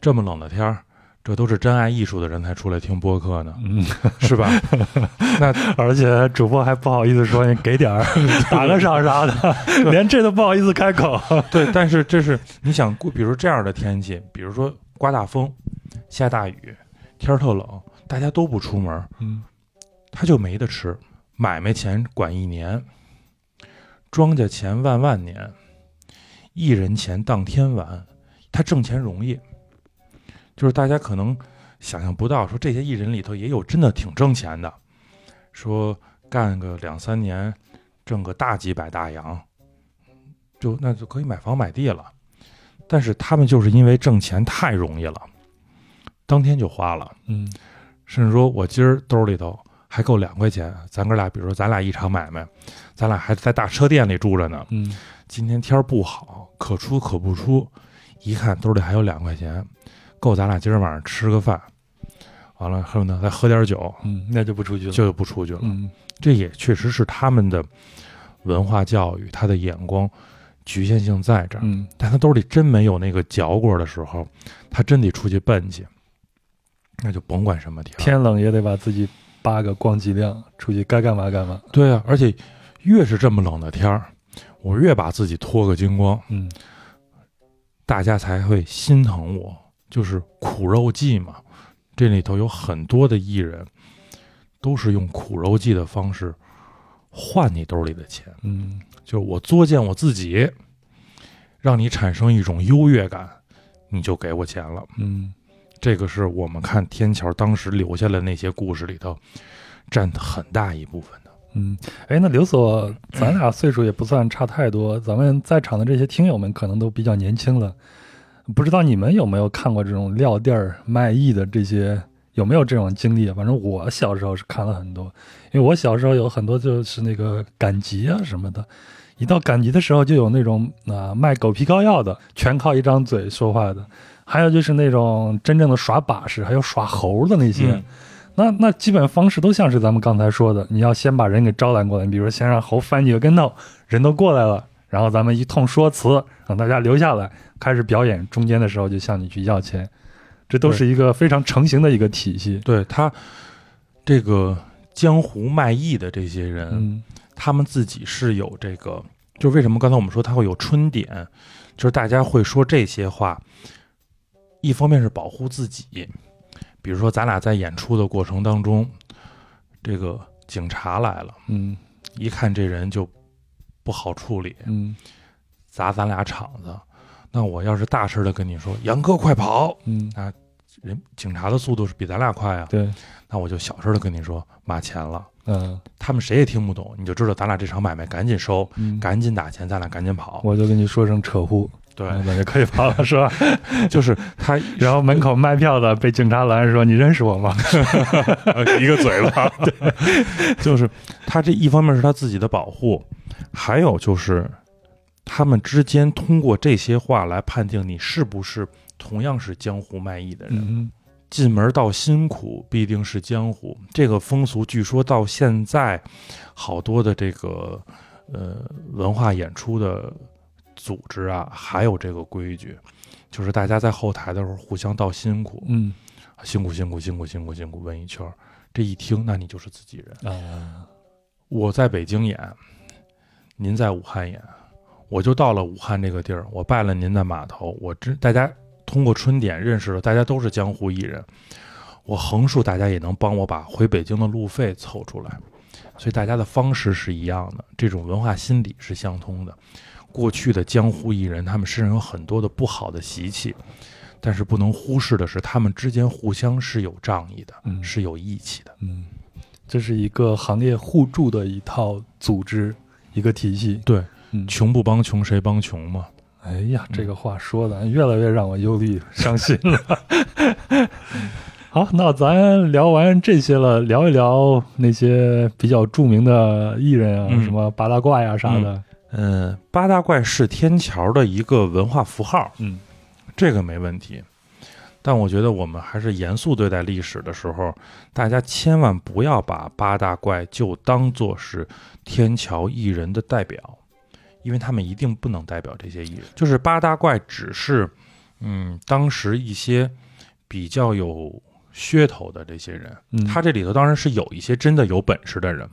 这么冷的天儿，这都是真爱艺术的人才出来听播客呢，嗯，是吧？那而且主播还不好意思说你给点儿，打个赏啥的，连这都不好意思开口。对，但是这是你想过，比如这样的天气，比如说刮大风、下大雨，天儿特冷，大家都不出门，嗯。他就没得吃，买卖钱管一年，庄稼钱万万年，艺人钱当天完，他挣钱容易，就是大家可能想象不到，说这些艺人里头也有真的挺挣钱的，说干个两三年，挣个大几百大洋，就那就可以买房买地了，但是他们就是因为挣钱太容易了，当天就花了。嗯甚至说我今儿兜里头还够两块钱，咱哥俩，比如说咱俩一场买卖，咱俩还在大车店里住着呢。嗯今天天儿不好，可出可不出，一看兜里还有两块钱，够咱俩今儿晚上吃个饭，完了恨不得再喝点酒，嗯，那就不出去了。就不出去了。嗯这也确实是他们的文化教育，他的眼光局限性在这儿。嗯但他兜里真没有那个嚼过的时候，他真得出去奔去，那就甭管什么天。天冷也得把自己扒个光脊亮，出去该干嘛干嘛。对啊，而且越是这么冷的天儿，我越把自己脱个精光，嗯大家才会心疼我。就是苦肉计嘛，这里头有很多的艺人，都是用苦肉计的方式换你兜里的钱。嗯就是我作践我自己，让你产生一种优越感，你就给我钱了。嗯这个是我们看天桥当时留下的那些故事里头占很大一部分的。嗯，哎，那刘所，咱俩岁数也不算差太多，咱们在场的这些听友们可能都比较年轻了，不知道你们有没有看过这种撂地儿卖艺的这些，有没有这种经历？反正我小时候是看了很多，因为我小时候有很多就是那个赶集啊什么的，一到赶集的时候就有那种啊、卖狗皮膏药的，全靠一张嘴说话的，还有就是那种真正的耍把式，还有耍猴的那些。嗯那那基本方式都像是咱们刚才说的，你要先把人给招揽过来，你比如说先让猴翻几个跟头，人都过来了，然后咱们一通说辞，让大家留下来，开始表演，中间的时候就向你去要钱，这都是一个非常成型的一个体系。对他这个江湖卖艺的这些人，嗯他们自己是有这个，就是为什么刚才我们说他会有春点，就是大家会说这些话，一方面是保护自己，比如说咱俩在演出的过程当中，这个警察来了，嗯一看这人就不好处理，嗯砸咱俩场子。那我要是大声的跟你说，杨哥快跑，嗯，人警察的速度是比咱俩快啊，对，那我就小声的跟你说马钱了。嗯他们谁也听不懂，你就知道咱俩这场买卖赶紧收，嗯，赶紧打钱，咱俩赶紧跑。我就跟你说声扯呼，对，嗯那就可以跑了，是吧？就是他 然后门口卖票的被警察拦着说：“你认识我吗 一个嘴巴，对，就是他这一方面是他自己的保护，还有就是，他们之间通过这些话来判定你是不是同样是江湖卖艺的人。嗯进门到辛苦，必定是江湖。这个风俗，据说到现在，好多的这个呃文化演出的组织啊，还有这个规矩，就是大家在后台的时候互相道辛苦，嗯。辛苦辛苦辛苦辛苦辛苦问一圈儿，这一听，那你就是自己人。啊，我在北京演，您在武汉演，我就到了武汉这个地儿，我拜了您的码头，我知大家通过春点认识了，大家都是江湖艺人，我横竖大家也能帮我把回北京的路费凑出来，所以大家的方式是一样的，这种文化心理是相通的。过去的江湖艺人，他们身上有很多的不好的习气，但是不能忽视的是，他们之间互相是有仗义的，嗯是有义气的。嗯，这是一个行业互助的一套组织，一个体系。对，嗯，穷不帮穷，谁帮穷嘛？哎呀，这个话说的越来越让我忧虑伤心了。好，那咱聊完这些了，聊一聊那些比较著名的艺人啊，嗯什么八大怪呀、啥的。嗯，八大怪是天桥的一个文化符号，嗯这个没问题。但我觉得我们还是严肃对待历史的时候，大家千万不要把八大怪就当做是天桥艺人的代表，因为他们一定不能代表这些艺人。就是八大怪只是，嗯，当时一些比较有噱头的这些人，嗯，他这里头当然是有一些真的有本事的人，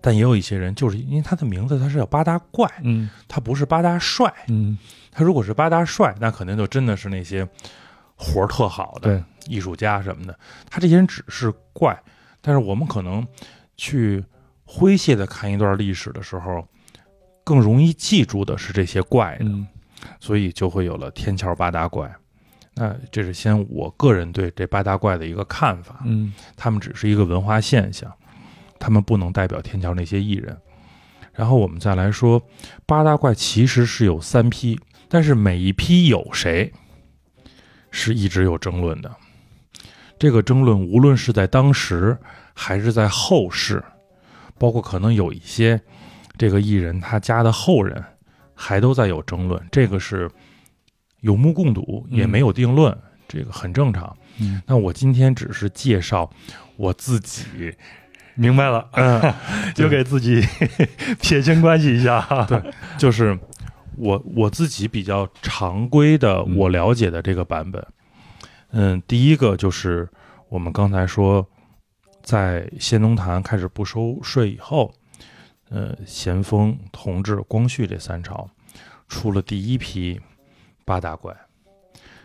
但也有一些人就是因为他的名字他是叫八大怪，嗯他不是八大帅。嗯，他如果是八大帅，那肯定就真的是那些活儿特好的，艺术家什么的。他这些人只是怪，但是我们可能去诙谐的看一段历史的时候，更容易记住的是这些怪的，嗯所以就会有了天桥八大怪。那这是先我个人对这八大怪的一个看法。嗯他们只是一个文化现象，他们不能代表天桥那些艺人。然后我们再来说，八大怪其实是有三批，但是每一批有谁是一直有争论的。这个争论无论是在当时还是在后世，包括可能有一些这个艺人他家的后人还都在有争论，这个是有目共睹，也没有定论，这个很正常。嗯，那我今天只是介绍我自己，明白了，嗯，就给自己 撇清关系一下哈。对就是我我自己比较常规的，嗯我了解的这个版本。嗯，第一个就是我们刚才说，在先农坛开始不收税以后，呃，咸丰、同治、光绪这三朝出了第一批八大怪。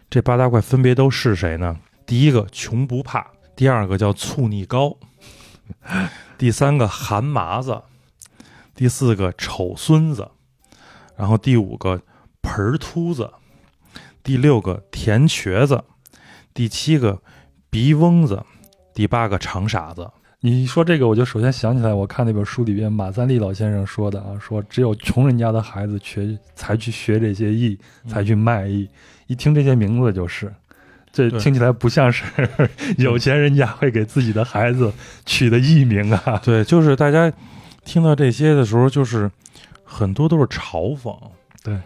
这八大怪分别都是谁呢？第一个穷不怕，第二个叫醋逆高，第三个韩麻子，第四个丑孙子，然后第五个盆秃子，第六个田瘸子，第七个鼻翁子，第八个长傻子。你说这个，我就首先想起来，我看那本书里边马三立老先生说的啊，说只有穷人家的孩子学才去学这些艺，才去卖艺。一听这些名字就是，这听起来不像是 有钱人家会给自己的孩子取的艺名啊。对，就是大家听到这些的时候，就是很多都是嘲讽。对，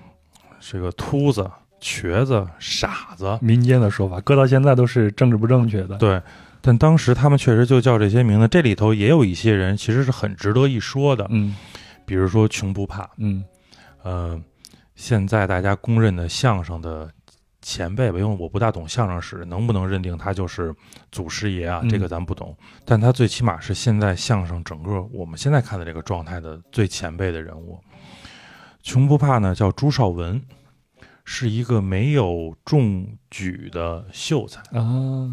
这个秃子、瘸子、傻子，民间的说法，搁到现在都是政治不正确的。对。但当时他们确实就叫这些名字，这里头也有一些人其实是很值得一说的，嗯比如说穷不怕，嗯呃，现在大家公认的相声的前辈吧，因为我不大懂相声史，能不能认定他就是祖师爷啊？嗯这个咱不懂，但他最起码是现在相声整个我们现在看的这个状态的最前辈的人物。穷不怕呢，叫朱绍文，是一个没有中举的秀才，啊，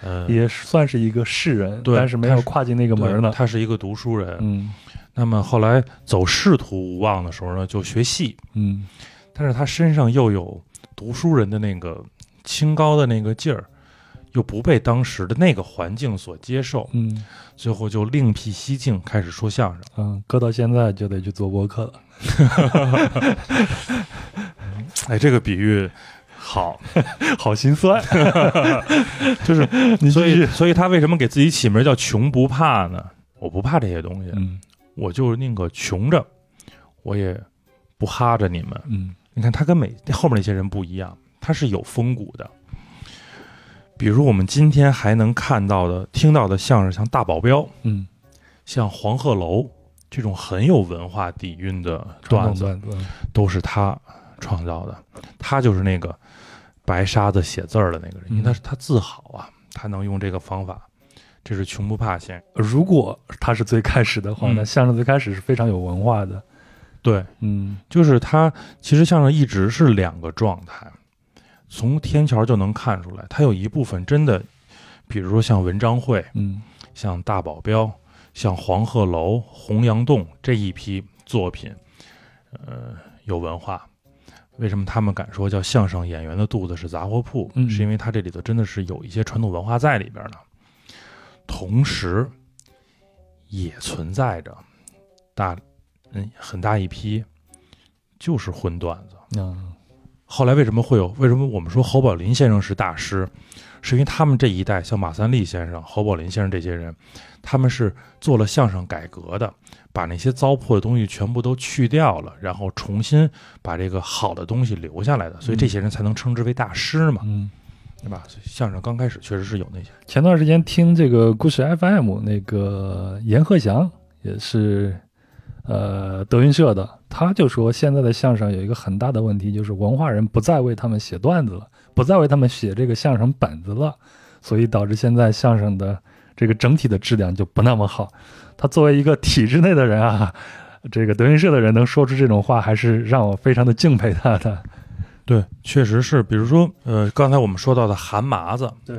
呃，也算是一个士人，对但是没有跨进那个门呢对。他是一个读书人。嗯那么后来走仕途无望的时候呢，就学戏。嗯但是他身上又有读书人的那个清高的那个劲儿，又不被当时的那个环境所接受，嗯最后就另辟蹊径，开始说相声。嗯，搁到现在就得去做播客了。哎，这个比喻好，好心酸。就是你所以所以他为什么给自己起名叫穷不怕呢？我不怕这些东西，嗯我就宁可穷着，我也不哈着你们。嗯你看他跟每后面那些人不一样，他是有风骨的。比如我们今天还能看到的、听到的相声，像大保镖、嗯，像黄鹤楼这种很有文化底蕴的段子，都是他创造的。他就是那个白沙子写字儿的那个人，因为他是他自豪啊，他能用这个方法。这是穷不怕先生。如果他是最开始的话，嗯那相声最开始是非常有文化的。对，嗯就是它其实相声一直是两个状态，从天桥就能看出来，它有一部分真的，比如说像文章会、嗯像大保镖、像黄鹤楼、洪阳洞这一批作品，呃，有文化。为什么他们敢说叫相声演员的肚子是杂货铺？嗯是因为它这里头真的是有一些传统文化在里边的，同时也存在着大嗯很大一批就是荤段子。嗯后来为什么会有？为什么我们说侯宝林先生是大师？是因为他们这一代，像马三立先生、侯宝林先生这些人，他们是做了相声改革的，把那些糟粕的东西全部都去掉了，然后重新把这个好的东西留下来的，所以这些人才能称之为大师嘛，嗯。对吧？相声刚开始确实是有那些，前段时间听这个故事 FM，那个阎鹤祥也是，呃，德云社的，他就说现在的相声有一个很大的问题，就是文化人不再为他们写段子了，不再为他们写这个相声本子了，所以导致现在相声的这个整体的质量就不那么好。他作为一个体制内的人啊，这个德云社的人能说出这种话，还是让我非常的敬佩他的。对，确实是。比如说，呃，刚才我们说到的韩麻子，对，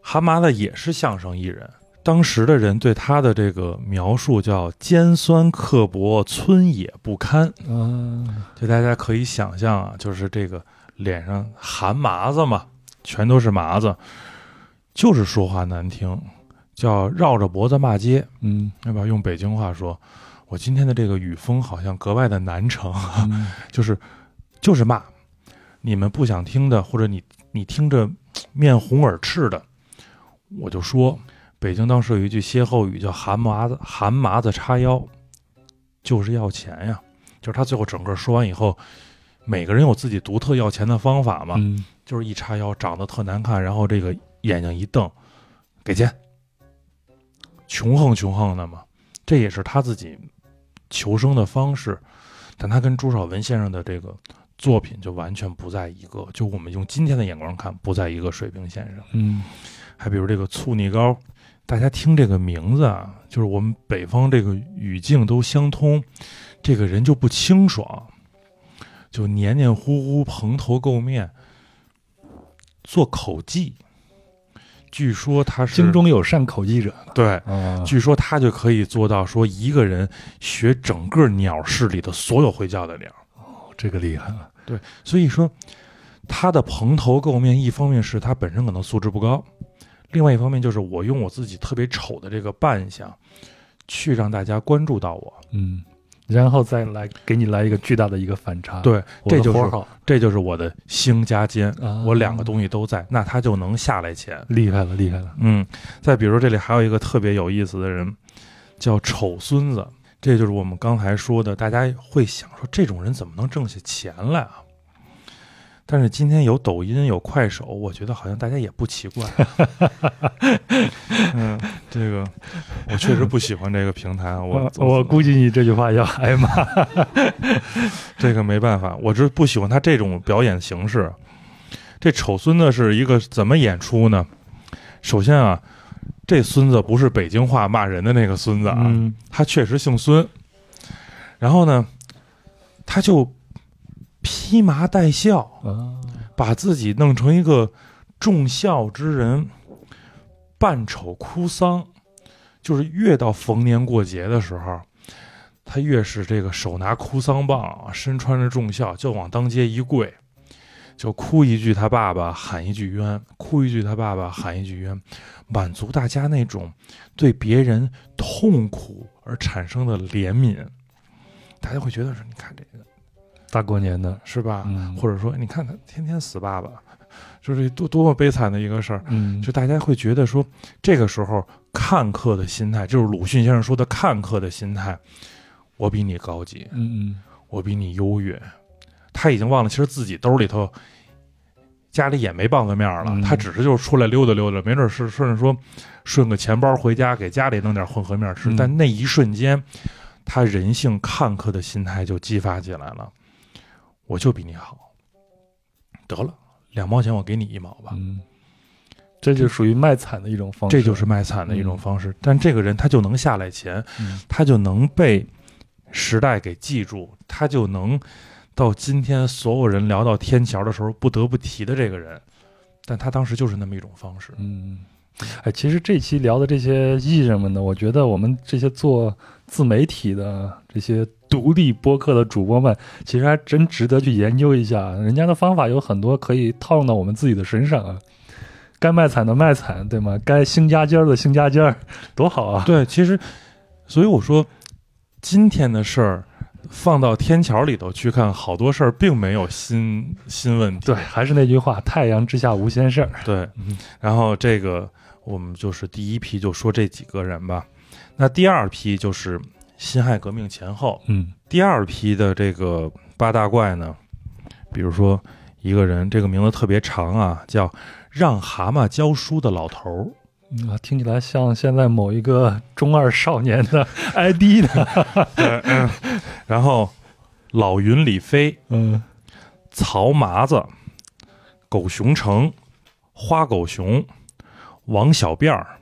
韩麻子也是相声艺人。当时的人对他的这个描述叫尖酸刻薄、村野不堪。嗯就大家可以想象啊，就是这个脸上含麻子嘛，全都是麻子，就是说话难听，叫绕着脖子骂街，嗯。对吧？用北京话说，我今天的这个语风好像格外的难成，嗯。就是就是骂，你们不想听的，或者你你听着面红耳赤的，我就说，北京当时有一句歇后语叫“韩麻子韩麻子叉腰”，就是要钱呀。就是他最后整个说完以后，每个人有自己独特要钱的方法嘛，嗯就是一叉腰，长得特难看，然后这个眼睛一瞪，给钱，穷横穷横的嘛，这也是他自己求生的方式。但他跟朱少文先生的这个作品就完全不在一个，就我们用今天的眼光看，不在一个水平线上。嗯还比如这个醋泥糕，大家听这个名字啊，就是我们北方这个语境都相通，这个人就不清爽，就黏黏糊糊、蓬头垢面，做口技。据说他是京中有善口技者对，啊，据说他就可以做到说一个人学整个鸟市里的所有会叫的鸟。哦这个厉害了。对所以说，他的蓬头垢面，一方面是他本身可能素质不高，另外一方面就是我用我自己特别丑的这个扮相，去让大家关注到我。嗯，然后再来给你来一个巨大的一个反差。，对，这就是这就是我的星加尖，啊我两个东西都在，那他就能下来钱。厉害了，厉害了。嗯，再比如这里还有一个特别有意思的人，叫丑孙子，这就是我们刚才说的，大家会想说这种人怎么能挣下钱来啊？但是今天有抖音有快手，我觉得好像大家也不奇怪。嗯，这个我确实不喜欢这个平台啊，我 我我估计你这句话要挨骂。这个没办法，我就是不喜欢他这种表演形式。这丑孙子是一个怎么演出呢？首先啊，这孙子不是北京话骂人的那个孙子啊，嗯他确实姓孙。然后呢，他就披麻戴孝，啊，把自己弄成一个重孝之人，扮丑哭丧，就是越到逢年过节的时候，他越是这个手拿哭丧棒，身穿着重孝，就往当街一跪，就哭一句他爸爸，喊一句冤，哭一句他爸爸，喊一句冤，满足大家那种对别人痛苦而产生的怜悯。大家会觉得说，你看这个大过年的，是吧？嗯，或者说，你看他天天死爸爸，就是多多么悲惨的一个事儿。嗯，就大家会觉得说，这个时候看客的心态，就是鲁迅先生说的看客的心态，我比你高级，嗯我比你优越。他已经忘了，其实自己兜里头家里也没棒子面了，嗯他只是就是出来溜达溜达，没准是顺着说顺个钱包回家，给家里弄点混合面吃。嗯但那一瞬间，他人性看客的心态就激发起来了，我就比你好，得了，两毛钱我给你一毛吧。嗯，这就属于卖惨的一种方式，这就是卖惨的一种方式。但这个人他就能下来钱，嗯他就能被时代给记住，他就能到今天所有人聊到天桥的时候不得不提的这个人。但他当时就是那么一种方式。嗯，哎，其实这期聊的这些艺人们呢，我觉得我们这些做自媒体的这些独立播客的主播们，其实还真值得去研究一下。人家的方法有很多可以套用到我们自己的身上啊。该卖惨的卖惨，对吗？该兴家尖儿的兴家尖儿，多好啊！对，其实，所以我说，今天的事儿放到天桥里头去看，好多事儿并没有新新问题。对，还是那句话，太阳之下无新事儿。对，嗯然后这个我们就是第一批就说这几个人吧，那第二批就是辛亥革命前后，嗯。第二批的这个八大怪呢，比如说一个人，这个名字特别长啊，叫让蛤蟆教书的老头啊，听起来像现在某一个中二少年的 ID 呢。嗯，然后老云李飞、嗯。曹麻子、狗熊城、花狗熊、王小辫儿、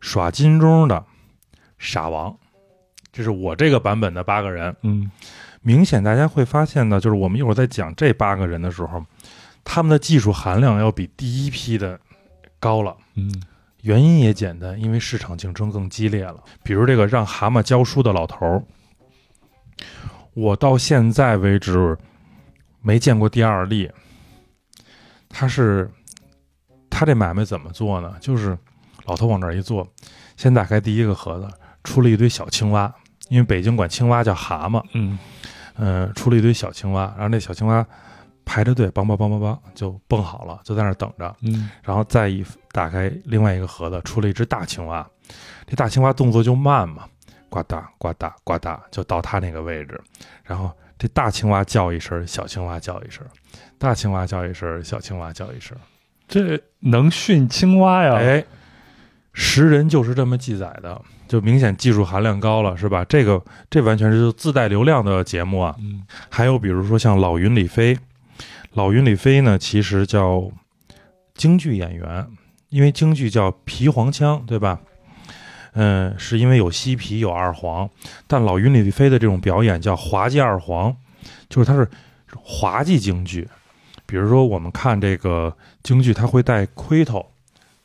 耍金钟的傻王，这是我这个版本的八个人。嗯明显大家会发现呢，就是我们一会儿在讲这八个人的时候，他们的技术含量要比第一批的高了。嗯原因也简单，因为市场竞争更激烈了。比如这个让蛤蟆教书的老头儿，我到现在为止没见过第二例。他是他这买卖怎么做呢？就是老头往这儿一坐，先打开第一个盒子，出了一堆小青蛙，因为北京管青蛙叫蛤蟆。嗯嗯，出了一堆小青蛙，然后那小青蛙排着队，梆梆梆梆梆就蹦好了，就在那儿等着。嗯然后再一打开另外一个盒子，出了一只大青蛙。这大青蛙动作就慢嘛，呱嗒呱嗒呱嗒，就到它那个位置。然后这大青蛙叫一声，小青蛙叫一声，大青蛙叫一声，小青蛙叫一声。这能训青蛙呀？哎，识人就是这么记载的，就明显技术含量高了，是吧？这个这完全是自带流量的节目啊。嗯还有比如说像老云李飞，老云李飞呢，其实叫京剧演员，因为京剧叫皮黄腔，对吧？嗯，是因为有西皮有二黄，但老云李飞的这种表演叫滑稽二黄，就是它是滑稽京剧。比如说我们看这个京剧，它会戴盔头，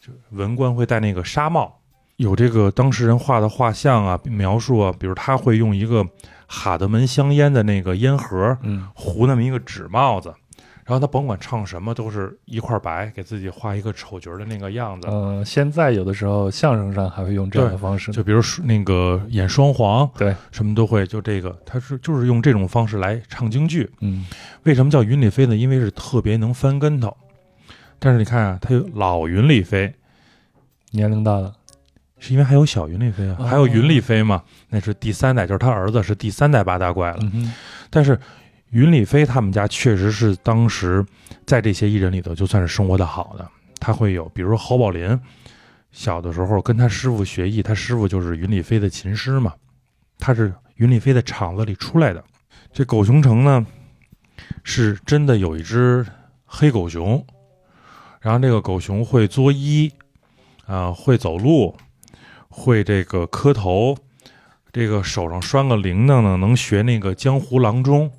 就文官会戴那个纱帽，有这个当事人画的画像啊，描述啊，比如他会用一个哈德门香烟的那个烟盒嗯糊那么一个纸帽子，然后他甭管唱什么都是一块白，给自己画一个丑角的那个样子。呃，现在有的时候相声上还会用这样的方式，就比如那个演双簧，对，什么都会，就这个，他是就是用这种方式来唱京剧。嗯为什么叫云里飞呢？因为是特别能翻跟头。但是你看啊，他有老云里飞，年龄大了，是因为还有小云丽飞啊，哦还有云丽飞嘛，那是第三代，就是他儿子是第三代八大怪了。嗯但是云丽飞他们家确实是当时在这些艺人里头就算是生活的好的。他会有，比如说侯宝林，小的时候跟他师傅学艺，他师傅就是云丽飞的琴师嘛，他是云丽飞的厂子里出来的。这狗熊城呢，是真的有一只黑狗熊，然后这个狗熊会作揖，啊、会走路，会这个磕头，这个手上拴个铃铛呢，能学那个江湖郎中，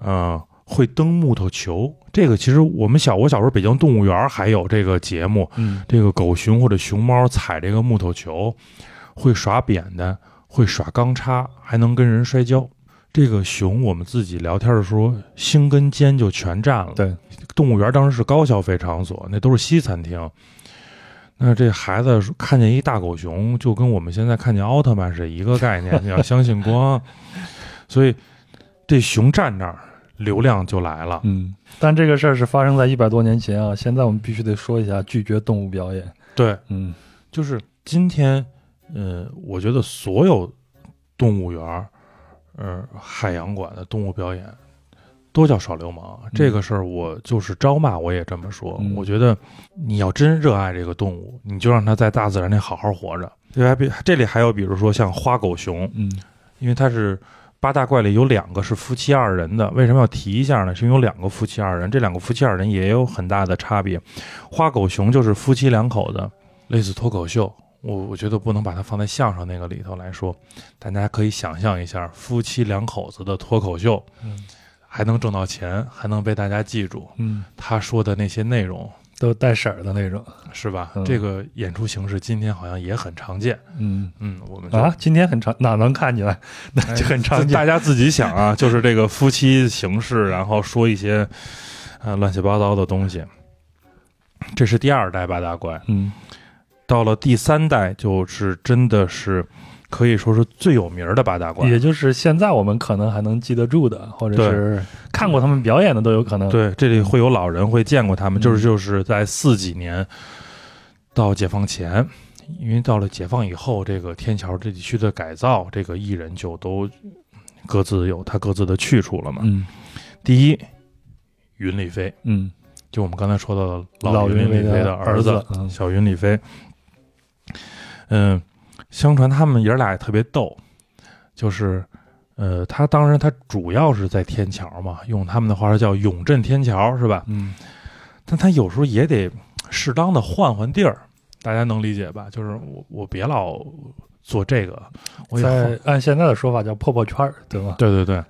呃，会蹬木头球。这个其实我们小我小时候北京动物园还有这个节目，嗯这个狗熊或者熊猫踩这个木头球，会耍扁担，会耍钢叉，还能跟人摔跤。这个熊我们自己聊天的时候，心跟肩就全占了。对，动物园当时是高消费场所，那都是西餐厅。那这孩子看见一大狗熊，就跟我们现在看见奥特曼是一个概念。你要相信光，所以这熊站那儿，流量就来了。嗯，但这个事儿是发生在一百多年前啊，现在我们必须得说一下拒绝动物表演。对，嗯就是今天，呃，我觉得所有动物园儿，呃，海洋馆的动物表演都叫耍流氓。嗯这个事儿我就是招骂，我也这么说。嗯我觉得你要真热爱这个动物，你就让它在大自然里好好活着。对吧？比这里还有比如说像花狗熊，嗯因为它是八大怪里有两个是夫妻二人的，为什么要提一下呢？是因为有两个夫妻二人，这两个夫妻二人也有很大的差别。花狗熊就是夫妻两口子，类似脱口秀。我我觉得不能把它放在相声那个里头来说，大家可以想象一下，夫妻两口子的脱口秀，嗯还能挣到钱，还能被大家记住。嗯，他说的那些内容，都带色儿的那种。是吧？嗯这个演出形式今天好像也很常见。嗯嗯，我们啊，今天很常哪能看起来？那就很常见。大家自己想啊，就是这个夫妻形式，然后说一些呃乱七八糟的东西。这是第二代八大怪，嗯到了第三代，就是真的是可以说是最有名儿的八大怪。也就是现在我们可能还能记得住的，或者是看过他们表演的都有可能。，对，这里会有老人会见过他们，嗯就是就是在四几年到解放前，因为到了解放以后，这个天桥这地区的改造，这个艺人就都各自有他各自的去处了嘛。嗯第一，云里飞，嗯，就我们刚才说到的老云里飞云的儿儿子嗯小云里飞。嗯，相传他们爷儿俩也特别逗，就是呃，他当然他主要是在天桥嘛，用他们的话说叫永镇天桥是吧？嗯但他有时候也得适当的换换地儿，大家能理解吧？就是我我别老做这个，我也在按现在的说法叫破破圈儿，对吗？对对对，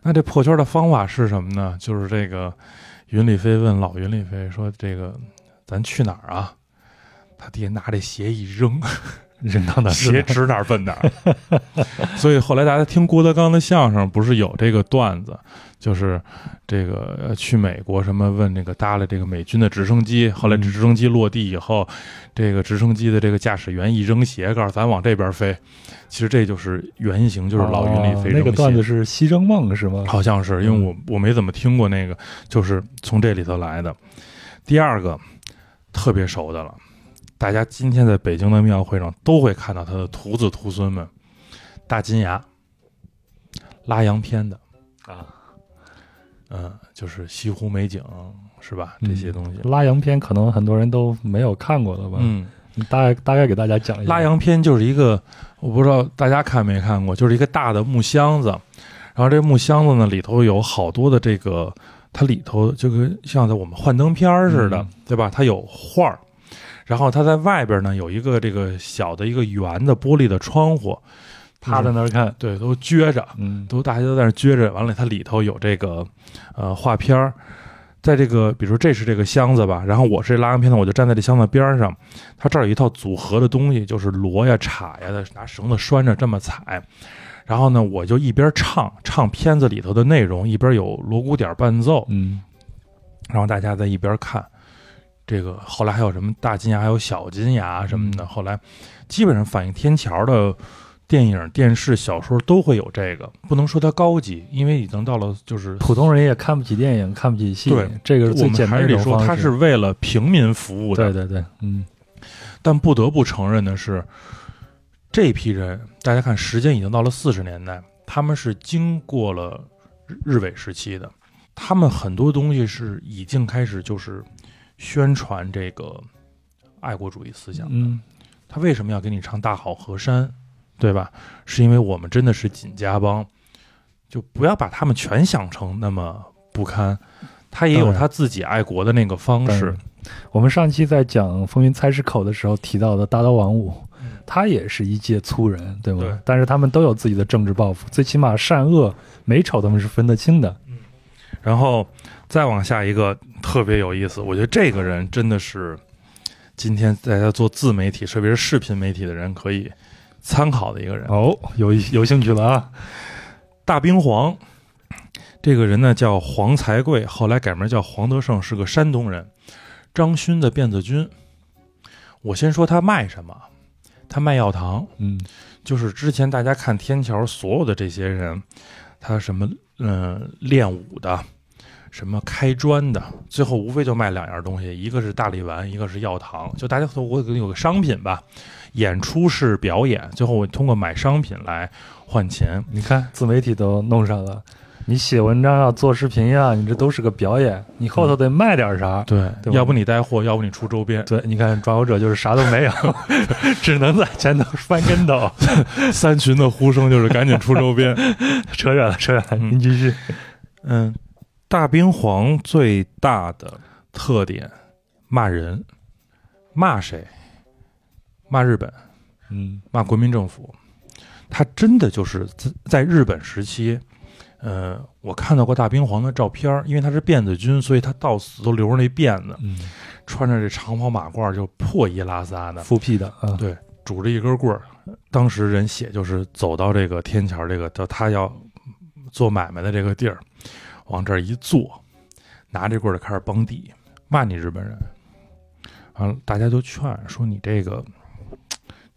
那这破圈的方法是什么呢？就是这个云里飞问老云里飞说：“这个咱去哪儿啊？”他爹拿这鞋一扔，扔到哪儿鞋指哪儿奔哪儿。所以后来大家听郭德纲的相声，不是有这个段子，就是这个呃去美国什么问那个搭了这个美军的直升机，后来嗯直升机落地以后，这个直升机的这个驾驶员一扔鞋，告诉咱往这边飞。其实这就是原型，就是老云里飞扔鞋、哦那个段子是西征梦是吗？好像是，因为我我没怎么听过那个，就是从这里头来的。第二个特别熟的了，大家今天在北京的庙会上都会看到他的徒子徒孙们，大金牙拉洋片的啊，嗯，就是西湖美景是吧？嗯这些东西，拉洋片可能很多人都没有看过了吧？嗯，你大概大概给大家讲一下。拉洋片就是一个，我不知道大家看没看过，就是一个大的木箱子，然后这木箱子呢里头有好多的这个，它里头就跟像在我们幻灯片似的，嗯对吧？它有画儿，然后它在外边呢有一个这个小的一个圆的玻璃的窗户，趴在那儿看，对，都撅着，嗯。都大家都在那撅着，完了它里头有这个呃画片儿，在这个比如说这是这个箱子吧，然后我是拉洋片的，我就站在这箱子边儿上，它这儿有一套组合的东西，就是锣呀、镲呀的，拿绳子拴着这么踩。然后呢，我就一边唱唱片子里头的内容，一边有锣鼓点儿伴奏，嗯。然后大家在一边看。这个后来还有什么大金牙，还有小金牙什么的。嗯后来基本上反映天桥的电影、电视、小说都会有这个，不能说它高级，因为已经到了就是普通人也看不起电影，看不起戏，对这个是我们最简单还是得说。它是为了平民服务的。对对对，嗯但不得不承认的是，这批人，大家看时间已经到了四十年代，他们是经过了日日伪时期的，他们很多东西是已经开始就是宣传这个爱国主义思想的。嗯他为什么要给你唱大好河山，对吧？是因为我们真的是锦家帮，就不要把他们全想成那么不堪。他也有他自己爱国的那个方式，我们上期在讲风云菜市口的时候提到的大刀王五，他也是一介粗人，对吗？对但是他们都有自己的政治抱负，最起码善恶美丑他们是分得清的。然后再往下一个特别有意思，我觉得这个人真的是今天大家做自媒体，特别是视频媒体的人可以参考的一个人。哦，有有兴趣了啊！大兵皇这个人呢叫黄才贵，后来改名叫黄德胜，是个山东人，张勋的辫子军。我先说他卖什么，他卖药糖，嗯就是之前大家看天桥所有的这些人，他什么嗯、呃练武的，什么开砖的，最后无非就卖两样东西，一个是大力丸，一个是药糖。就大家说我有个商品吧，演出是表演，最后我通过买商品来换钱。你看自媒体都弄上了，你写文章啊、做视频呀、你这都是个表演，你后头得卖点啥。对，对要不你带货，要不你出周边。对，你看抓游者就是啥都没有，只能在前头翻跟头。三群的呼声就是赶紧出周边。扯远了，扯远了，嗯您继续。嗯，大冰皇最大的特点，骂人，骂谁？骂日本，嗯骂国民政府。他真的就是在在日本时期，呃，我看到过大冰皇的照片儿，因为他是辫子军，所以他到死都留着那辫子，嗯，穿着这长袍马褂就破衣拉撒的，复辟的啊，对，拄着一根棍儿。当时人写就是走到这个天桥这个叫他要做买卖的这个地儿，往这儿一坐，拿这棍儿就开始帮地，骂你日本人。完了，大家就劝说你这个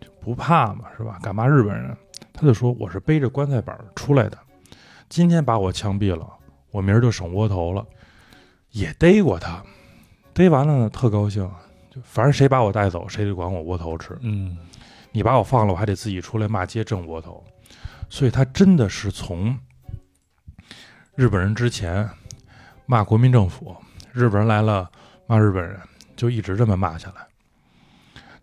就不怕嘛，是吧？敢骂日本人？他就说我是背着棺材板儿出来的，今天把我枪毙了，我明儿就省窝头了。也逮过他，逮完了呢，特高兴，就反正谁把我带走，谁得管我窝头吃。嗯你把我放了，我还得自己出来骂街挣窝头。所以他真的是从日本人之前骂国民政府，日本人来了骂日本人，就一直这么骂下来。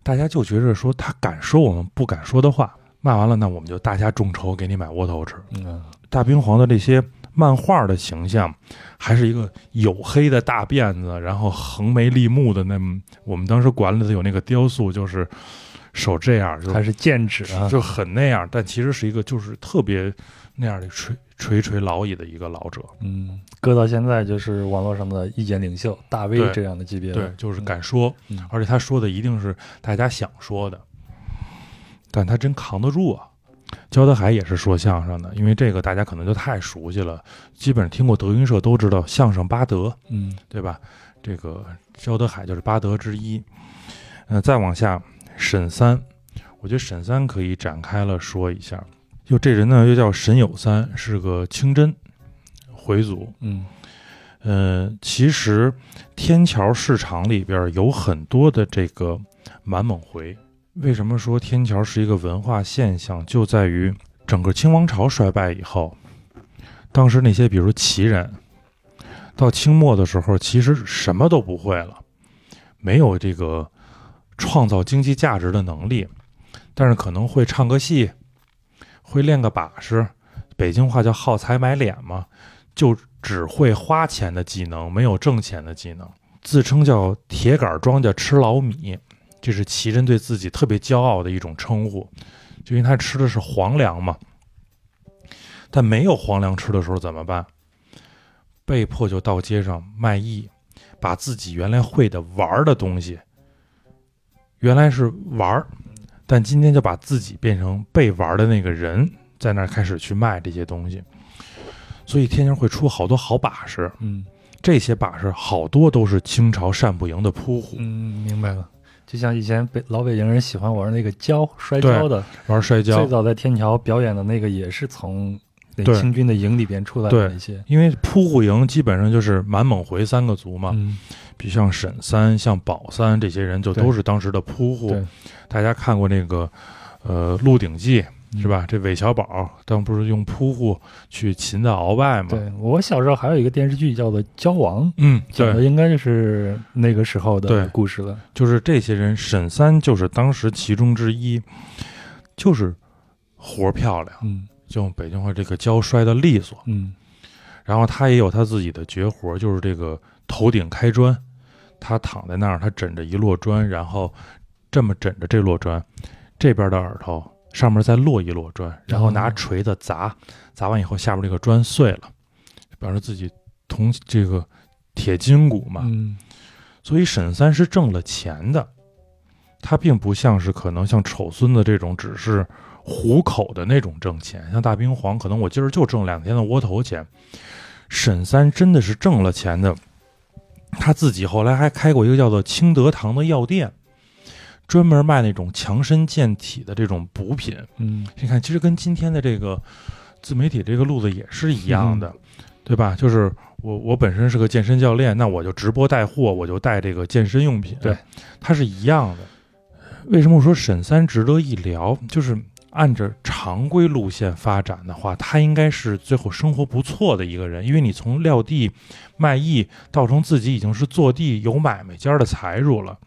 大家就觉着说他敢说我们不敢说的话，骂完了，那我们就大家众筹给你买窝头吃。嗯大冰皇的这些漫画的形象，还是一个黝黑的大辫子，然后横眉立目的那么，我们当时馆里头有那个雕塑，就是手这样，就是还是剑指啊，就很那样，但其实是一个就是特别那样的垂垂垂老矣的一个老者。嗯，搁到现在就是网络上的意见领袖大 V 这样的级别的，对，就是敢说，嗯而且他说的一定是大家想说的，但他真扛得住啊。焦德海也是说相声的，因为这个大家可能就太熟悉了，基本上听过德云社都知道相声巴德，嗯对吧？这个焦德海就是巴德之一。呃，再往下，沈三，我觉得沈三可以展开了说一下。就这人呢，又叫沈有三，是个清真回族。嗯呃，其实天桥市场里边有很多的这个满蒙回。为什么说天桥是一个文化现象？就在于整个清王朝衰败以后，当时那些比如旗人，到清末的时候，其实什么都不会了，没有这个创造经济价值的能力，但是可能会唱个戏，会练个把式，北京话叫耗财买脸嘛，就只会花钱的技能，没有挣钱的技能，自称叫铁杆庄稼吃老米，这是旗人对自己特别骄傲的一种称呼，就因为他吃的是皇粮嘛。但没有皇粮吃的时候怎么办？被迫就到街上卖艺，把自己原来会的玩的东西，原来是玩，但今天就把自己变成被玩的那个人，在那儿开始去卖这些东西。所以天津会出好多好把式，嗯这些把式好多都是清朝善不赢的扑虎，嗯，明白了。就像以前北老北京人喜欢玩那个跤摔跤的，玩摔跤最。早在天桥表演的那个也是从那对清军的营里边出来对的那些。因为扑户营基本上就是满蒙回三个族嘛，嗯，比如像沈三、像宝三这些人，就都是当时的扑虎对。大家看过那个呃《鹿鼎记》是嗯吧？这韦小宝当不是用扑户去擒的鳌拜吗？对我小时候还有一个电视剧叫做《交王》，嗯，对，讲的应该就是那个时候的故事了。就是这些人，沈三就是当时其中之一，就是活儿漂亮，嗯就用北京话这个跤摔的利索。嗯然后他也有他自己的绝活，就是这个头顶开砖，他躺在那儿，他枕着一摞砖，然后这么枕着这摞砖，这边的耳朵上面再落一摞砖，然后拿锤子砸，砸完以后下边这个砖碎了，表示自己铜这个铁筋骨嘛。嗯所以沈三是挣了钱的，他并不像是可能像丑孙子这种只是糊口的那种挣钱，像大冰皇可能我今儿就挣两天的窝头钱，沈三真的是挣了钱的。他自己后来还开过一个叫做清德堂的药店，专门卖那种强身健体的这种补品。嗯你看，其实跟今天的这个自媒体这个路子也是一样的，对吧？就是我我本身是个健身教练，那我就直播带货，我就带这个健身用品，对，它是一样的。为什么我说沈三值得一聊？就是按着常规路线发展的话，他应该是最后生活不错的一个人，因为你从撂地卖艺到成自己已经是坐地有买卖家的财主了，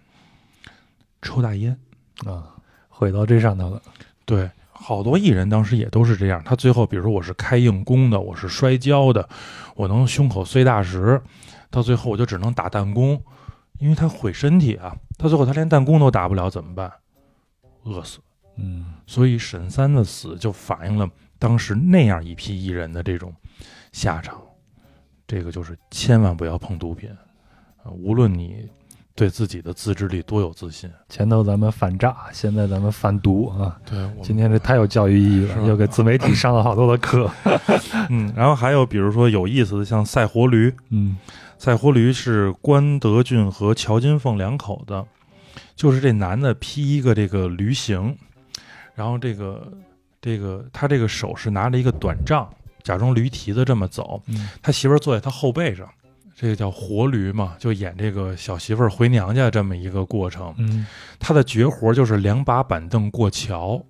抽大烟。啊，毁到这上头了。对，好多艺人当时也都是这样。他最后，比如说我是开硬功的，我是摔跤的，我能胸口碎大石，到最后我就只能打弹弓，因为他毁身体啊。他最后他连弹弓都打不了，怎么办？饿死。嗯所以沈三的死就反映了当时那样一批艺人的这种下场。这个就是千万不要碰毒品，呃无论你对自己的自制力多有自信。前头咱们反诈，现在咱们反毒啊。对，今天这太有教育意义了，又给自媒体上了好多的课。嗯，然后还有比如说有意思的，像赛活驴，嗯赛活驴是关德俊和乔金凤两口子，就是这男的披一个这个驴形，然后这个这个他这个手是拿着一个短杖，假装驴蹄子这么走，嗯。他媳妇儿坐在他后背上，这个叫活驴嘛，就演这个小媳妇儿回娘家这么一个过程。嗯。他的绝活就是两把板凳过桥，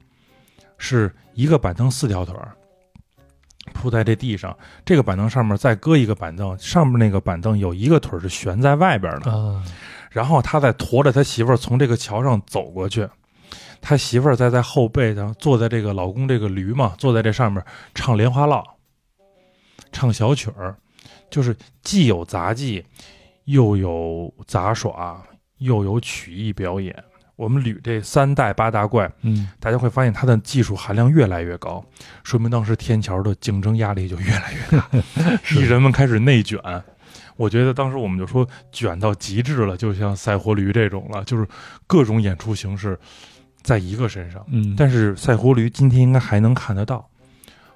是一个板凳四条腿儿铺在这地上，这个板凳上面再搁一个板凳，上面那个板凳有一个腿儿是悬在外边的，啊。然后他再驮着他媳妇儿从这个桥上走过去，他媳妇儿在在后背上坐在这个老公这个驴嘛，坐在这上面唱莲花落，唱小曲儿，就是既有杂技，又有杂耍，又有曲艺表演。我们捋这三代八大怪，嗯大家会发现它的技术含量越来越高，说明当时天桥的竞争压力就越来越大，艺人们开始内卷。我觉得当时我们就说卷到极致了，就像赛活驴这种了，就是各种演出形式在一个身上。嗯，但是赛活驴今天应该还能看得到，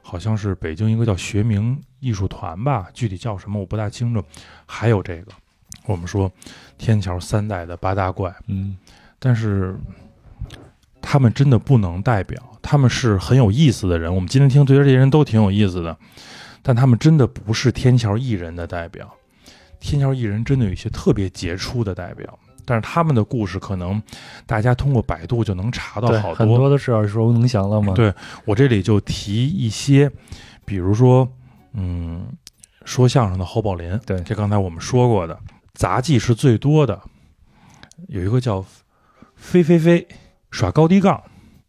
好像是北京一个叫学明艺术团吧，具体叫什么我不大清楚。还有这个，我们说天桥三代的八大怪，嗯但是他们真的不能代表，他们是很有意思的人。我们今天听觉得这些人都挺有意思的，但他们真的不是天桥艺人的代表。天桥艺人真的有一些特别杰出的代表，但是他们的故事可能大家通过百度就能查到对，好很多都是耳熟能详了嘛。对我这里就提一些，比如说，嗯，说相声的侯宝林，对这刚才我们说过的，杂技是最多的，有一个叫飞飞飞耍高低杠，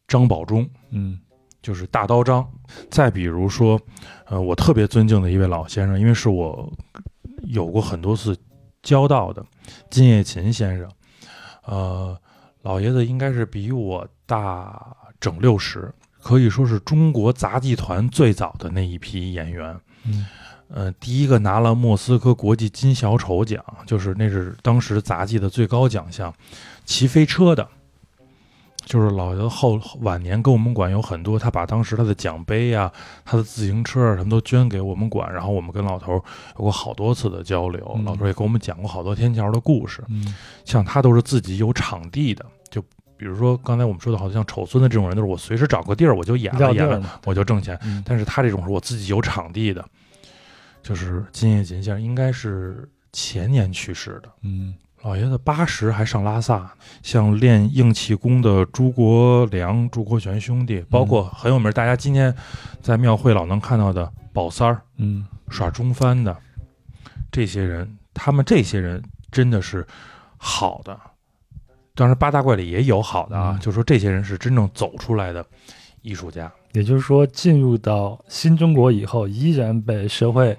张宝忠嗯就是大刀张。再比如说，呃，我特别尊敬的一位老先生，因为是我有过很多次交道的金叶勤先生，呃，老爷子应该是比我大整六十，可以说是中国杂技团最早的那一批演员。嗯呃，第一个拿了莫斯科国际金小丑奖，就是那是当时杂技的最高奖项，骑飞车的，就是老爷子后晚年跟我们馆有很多，他把当时他的奖杯呀、他的自行车啊什么都捐给我们馆，然后我们跟老头有过好多次的交流，嗯。老头也给我们讲过好多天桥的故事，嗯。像他都是自己有场地的，就比如说刚才我们说的，好像丑孙子这种人，都是我随时找个地儿我就演了演了。我就挣钱。嗯。但是他这种是我自己有场地的，就是金叶琴先生应该是前年去世的，嗯老爷子八十还上拉萨。像练硬气功的朱国良、朱国权兄弟，包括很有名，大家今天在庙会老能看到的宝三儿嗯耍中翻的这些人，他们这些人真的是好的。当然，八大怪里也有好的啊，嗯就说这些人是真正走出来的艺术家。也就是说，进入到新中国以后，依然被社会、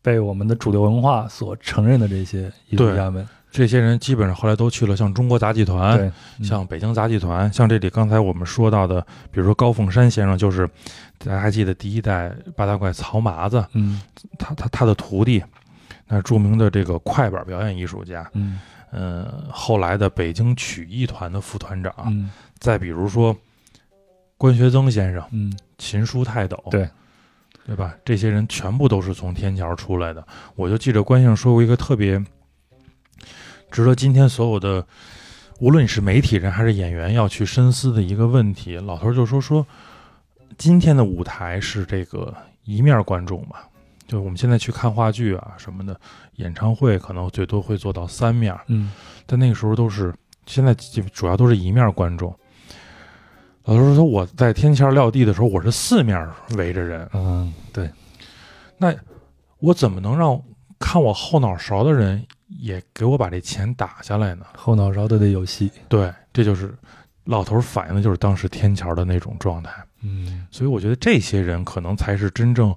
被我们的主流文化所承认的这些艺术家们，这些人基本上后来都去了，像中国杂技团，嗯。像北京杂技团，像这里刚才我们说到的，比如说高凤山先生，就是大家还记得第一代八大怪曹麻子，嗯。他他他的徒弟，那著名的这个快板表演艺术家，嗯。呃，后来的北京曲艺团的副团长，嗯。再比如说关学增先生、嗯。秦书泰斗，对。对吧？这些人全部都是从天桥出来的。我就记着关先生说过一个特别值得今天所有的，无论你是媒体人还是演员要去深思的一个问题。老头就说说，今天的舞台是这个一面观众嘛，就我们现在去看话剧啊什么的，演唱会可能最多会做到三面，嗯但那个时候都是现在基主要都是一面观众。老头说我在天桥撂地的时候，我是四面围着人，嗯，对那我怎么能让看我后脑勺的人也给我把这钱打下来呢？后脑勺都得有戏。对，这就是老头反映的就是当时天桥的那种状态。嗯所以我觉得这些人可能才是真正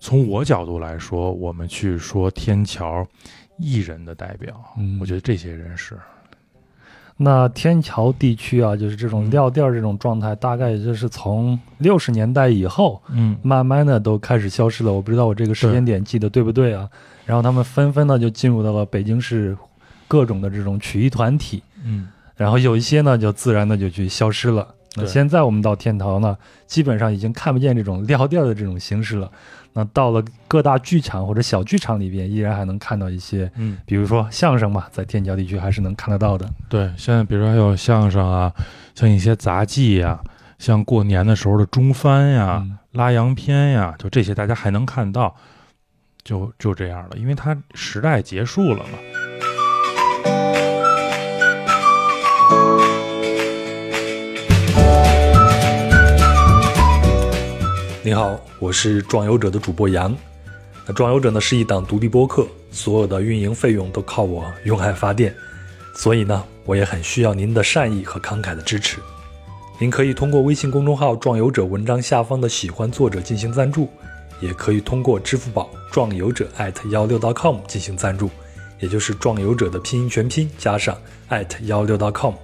从我角度来说，我们去说天桥艺人的代表。嗯，我觉得这些人是，那天桥地区啊，就是这种嗯撂地儿这种状态，大概也就是从六十年代以后，嗯慢慢的都开始消失了。我不知道我这个时间点记得对不对啊？然后他们纷纷呢就进入到了北京市各种的这种曲艺团体，嗯然后有一些呢就自然的就去消失了。那现在我们到天桥呢，基本上已经看不见这种撂地儿的这种形式了。那到了各大剧场或者小剧场里边，依然还能看到一些，嗯，比如说相声嘛，在天桥地区还是能看得到的。对。现在比如说还有相声啊，像一些杂技呀、像过年的时候的中翻呀、嗯拉洋片呀，就这些大家还能看到，就就这样了，因为它时代结束了嘛。你好，我是壮游者的主播杨。那壮游者呢是一档独立播客，所有的运营费用都靠我用爱发电，所以呢，我也很需要您的善意和慷慨的支持。您可以通过微信公众号“壮游者”文章下方的喜欢作者进行赞助，也可以通过支付宝“壮游者”幺六 .com 进行赞助，也就是“壮游者”的拼音全拼加上幺六 .com。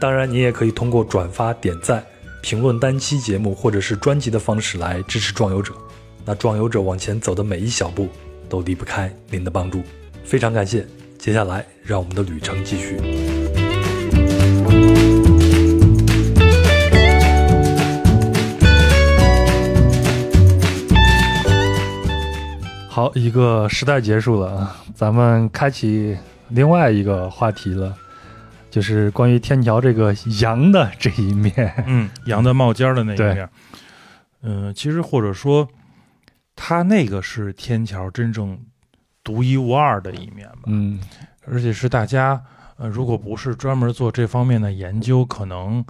当然，你也可以通过转发、点赞、评论单期节目或者是专辑的方式来支持壮游者。那壮游者往前走的每一小步都离不开您的帮助，非常感谢。接下来，让我们的旅程继续。好，一个时代结束了啊，咱们开启另外一个话题了，就是关于天桥这个羊的这一面。嗯，羊的冒尖的那一面。嗯、其实或者说，它那个是天桥真正独一无二的一面吧，嗯而且是大家呃，如果不是专门做这方面的研究，可能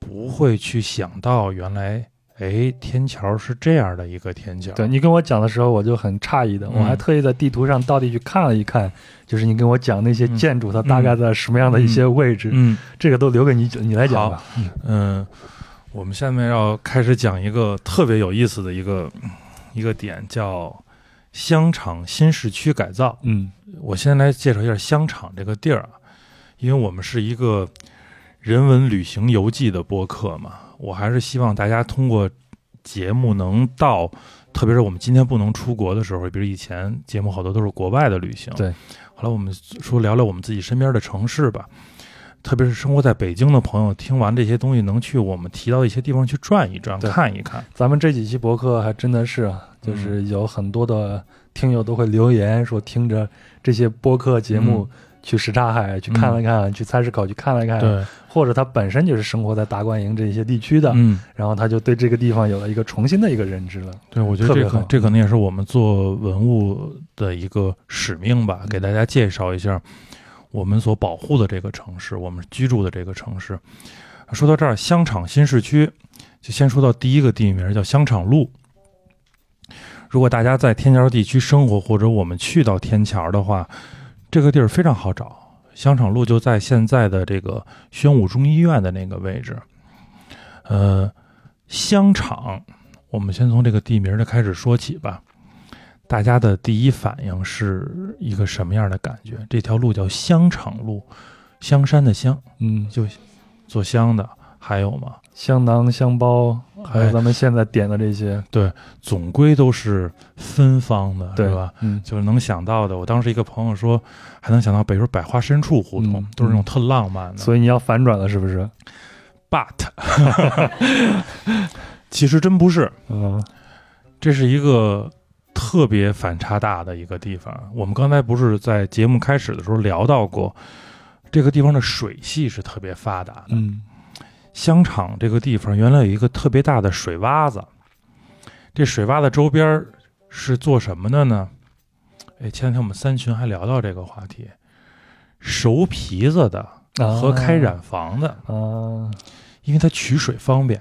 不会去想到原来，哎，天桥是这样的一个天桥。对你跟我讲的时候，我就很诧异的，嗯我还特意在地图上到底去看了一看，就是你跟我讲那些嗯建筑，它大概在什么样的一些位置，嗯这个都留给你你来讲吧。嗯，我们下面要开始讲一个特别有意思的一个一个点，叫香厂新市区改造。嗯我先来介绍一下香厂这个地儿啊，因为我们是一个人文旅行游记的播客嘛，我还是希望大家通过节目能到，特别是我们今天不能出国的时候，比如以前节目好多都是国外的旅行，对。后来我们说聊聊我们自己身边的城市吧，特别是生活在北京的朋友，听完这些东西能去我们提到一些地方去转一转，看一看。咱们这几期博客还真的是啊，就是有很多的听友都会留言说，听着这些播客节目。去什刹海去看了看，去菜市口去看了看，对，或者他本身就是生活在达官营这些地区的，嗯，然后他就对这个地方有了一个重新的一个认知了。对，我觉得这可这可能也是我们做文物的一个使命吧，给大家介绍一下我们所保护的这个城市，我们居住的这个城市。说到这儿，香厂新市区，就先说到第一个地名叫香厂路。如果大家在天桥地区生活，或者我们去到天桥的话，这个地儿非常好找。香厂路就在现在的这个宣武中医院的那个位置。呃，香厂，我们先从这个地名的开始说起吧。大家的第一反应是一个什么样的感觉？这条路叫香厂路，香山的香，嗯，就做香的，还有吗？香囊、香包，还有哎咱们现在点的这些，对总归都是芬芳的，对吧？？嗯，就是能想到的。我当时一个朋友说，还能想到，比如说百花深处胡同，嗯都是那种特浪漫的。所以你要反转了，是不是？but 其实真不是，嗯这是一个特别反差大的一个地方。我们刚才不是在节目开始的时候聊到过，这个地方的水系是特别发达的。嗯香场这个地方原来有一个特别大的水洼子，这水洼子周边是做什么的呢？哎，前两天我们三群还聊到这个话题，熟皮子的和开染房的，啊，因为它取水方便。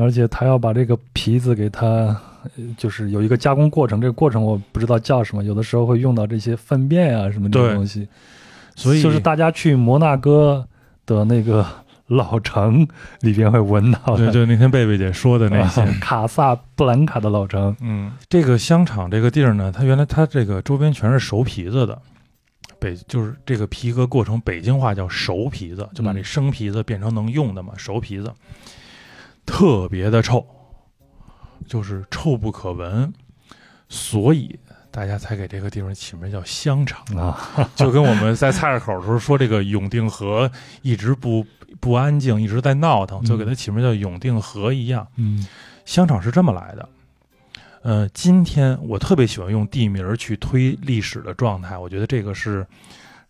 而且他要把这个皮子给它，呃就是有一个加工过程，这个过程我不知道叫什么，有的时候会用到这些粪便啊什么这种东西，所以就是大家去摩纳哥的那个老城里边会闻到的，对就，那天贝贝姐说的那些，啊卡萨布兰卡的老城，嗯，这个香厂这个地儿呢，它原来它这个周边全是熟皮子的，北就是这个皮革过程，北京话叫熟皮子，就把这嗯。生皮子变成能用的嘛，熟皮子，特别的臭，就是臭不可闻，所以大家才给这个地方起名叫香肠。啊，就跟我们在菜市口的时候说这个永定河一直不不安静，一直在闹腾，就给它起名叫永定河一样。嗯香场是这么来的。呃，今天我特别喜欢用地名去推历史的状态，我觉得这个是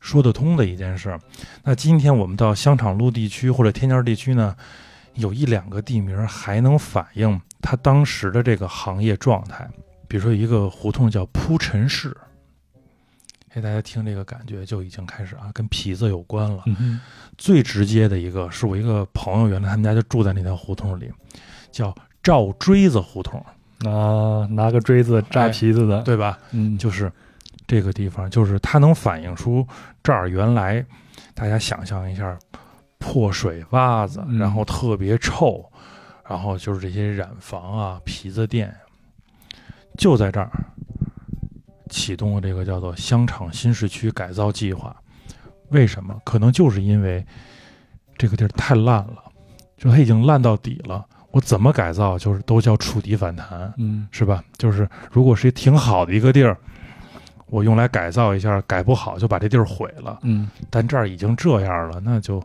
说得通的一件事。那今天我们到香场路地区或者天桥地区呢，有一两个地名还能反映它当时的这个行业状态。比如说一个胡同叫铺陈市，哎，大家听这个感觉就已经开始啊，跟皮子有关了。嗯最直接的一个是我一个朋友，原来他们家就住在那条胡同里，叫赵锥子胡同，啊，拿个锥子扎皮子的，对吧？嗯，就是这个地方，就是它能反映出这儿原来大家想象一下，破水洼子，嗯然后特别臭，然后就是这些染房啊、皮子店，就在这儿启动了这个叫做香场新市区改造计划。为什么？可能就是因为这个地儿太烂了，就它已经烂到底了。我怎么改造，就是都叫触底反弹。嗯是吧？就是如果是挺好的一个地儿，我用来改造一下，改不好就把这地儿毁了。嗯但这儿已经这样了，那就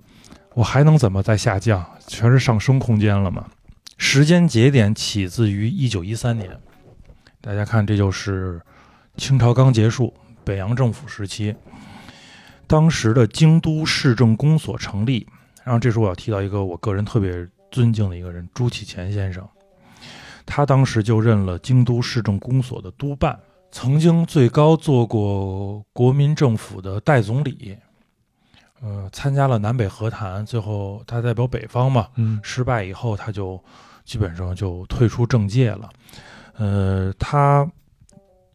我还能怎么再下降？全是上升空间了嘛。时间节点起自于一九一三年，大家看，这就是清朝刚结束，北洋政府时期，当时的京都市政公所成立。然后这时候我要提到一个我个人特别尊敬的一个人，朱启潜先生。他当时就任了京都市政公所的督办，曾经最高做过国民政府的代总理，呃，参加了南北和谈，最后他代表北方嘛，嗯失败以后他就基本上就退出政界了。呃，他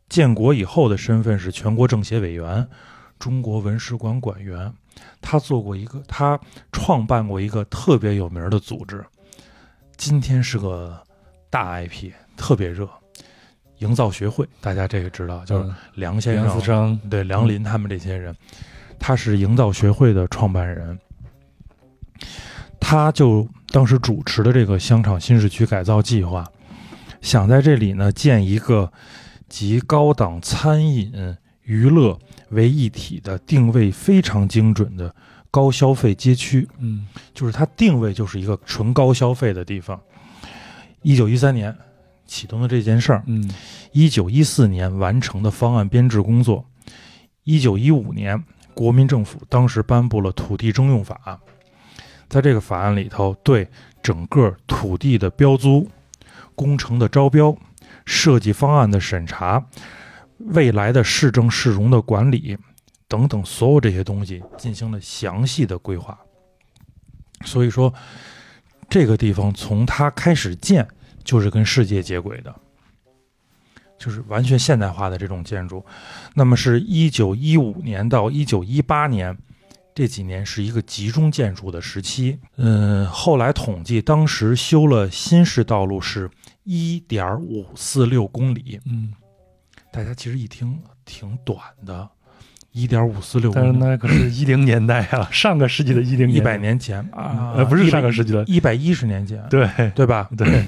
建国以后的身份是全国政协委员、中国文史馆馆员。他做过一个，他创办过一个特别有名的组织，今天是个大 IP，特别热。营造学会，大家这个知道，就是嗯梁先生、梁思成，对梁林他们这些人，他是营造学会的创办人，他就当时主持的这个香场新市区改造计划，想在这里呢建一个集高档餐饮、娱乐为一体的定位非常精准的高消费街区。嗯。就是它定位就是一个纯高消费的地方。一九一三年启动的这件事儿，嗯。一九一四年完成的方案编制工作，一九一五年国民政府当时颁布了土地征用法，在这个法案里头，对整个土地的标租、工程的招标、设计方案的审查、未来的市政市容的管理等等所有这些东西进行了详细的规划。所以说，这个地方从它开始建就是跟世界接轨的。就是完全现代化的这种建筑。那么是一九一五年到一九一八年这几年是一个集中建筑的时期。嗯，后来统计，当时修了新式道路是一点五四六公里。嗯，大家其实一听挺短的，一点五四六但是，那可是 一零年代啊，上个世纪的一零一，百年前。啊，呃，不是上个世纪的，一百一十年前，对。对吧？对，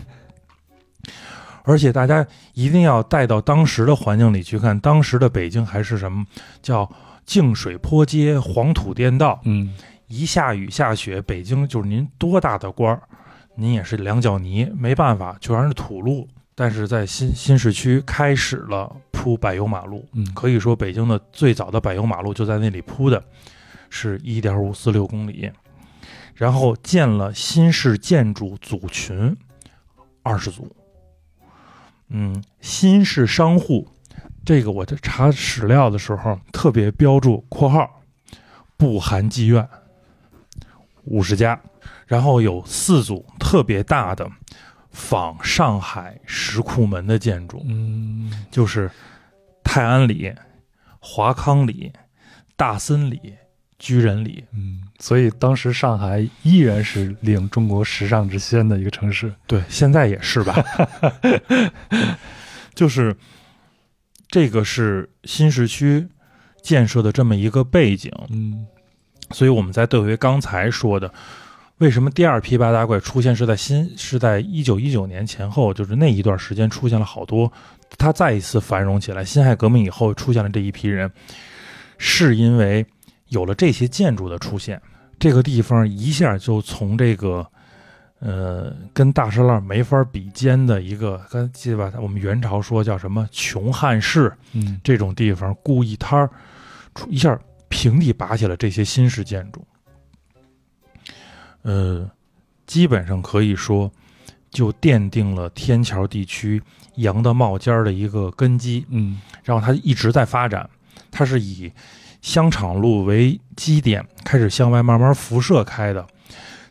而且大家一定要带到当时的环境里去看，当时的北京还是什么叫净水坡街、黄土店道，嗯。一下雨下雪，北京就是您多大的官儿，您也是两脚泥，没办法，全是土路。但是在新新市区开始了铺柏油马路，嗯，可以说北京的最早的柏油马路就在那里铺的，是一点五四六公里。然后建了新式建筑组群二十组。嗯，新式商户，这个我在查史料的时候特别标注（括号不含妓院）五十家，然后有四组特别大的仿上海石库门的建筑，嗯就是泰安里、华康里、大森里、居仁里。嗯，所以当时上海依然是领中国时尚之先的一个城市。对，现在也是吧。就是这个是新市区建设的这么一个背景，嗯所以我们再对回刚才说的，为什么第二批八大怪出现是在新是在一九一九年前后，就是那一段时间出现了好多，它再一次繁荣起来。辛亥革命以后出现了这一批人，是因为有了这些建筑的出现，这个地方一下就从这个。呃，跟大栅栏没法比肩的一个，刚记得吧？我们元朝说叫什么穷汉室嗯这种地方，故意摊儿，出一下平地拔起了这些新式建筑。呃，基本上可以说，就奠定了天桥地区羊的冒尖儿的一个根基。嗯然后它一直在发展，它是以香厂路为基点，开始向外慢慢辐射开的。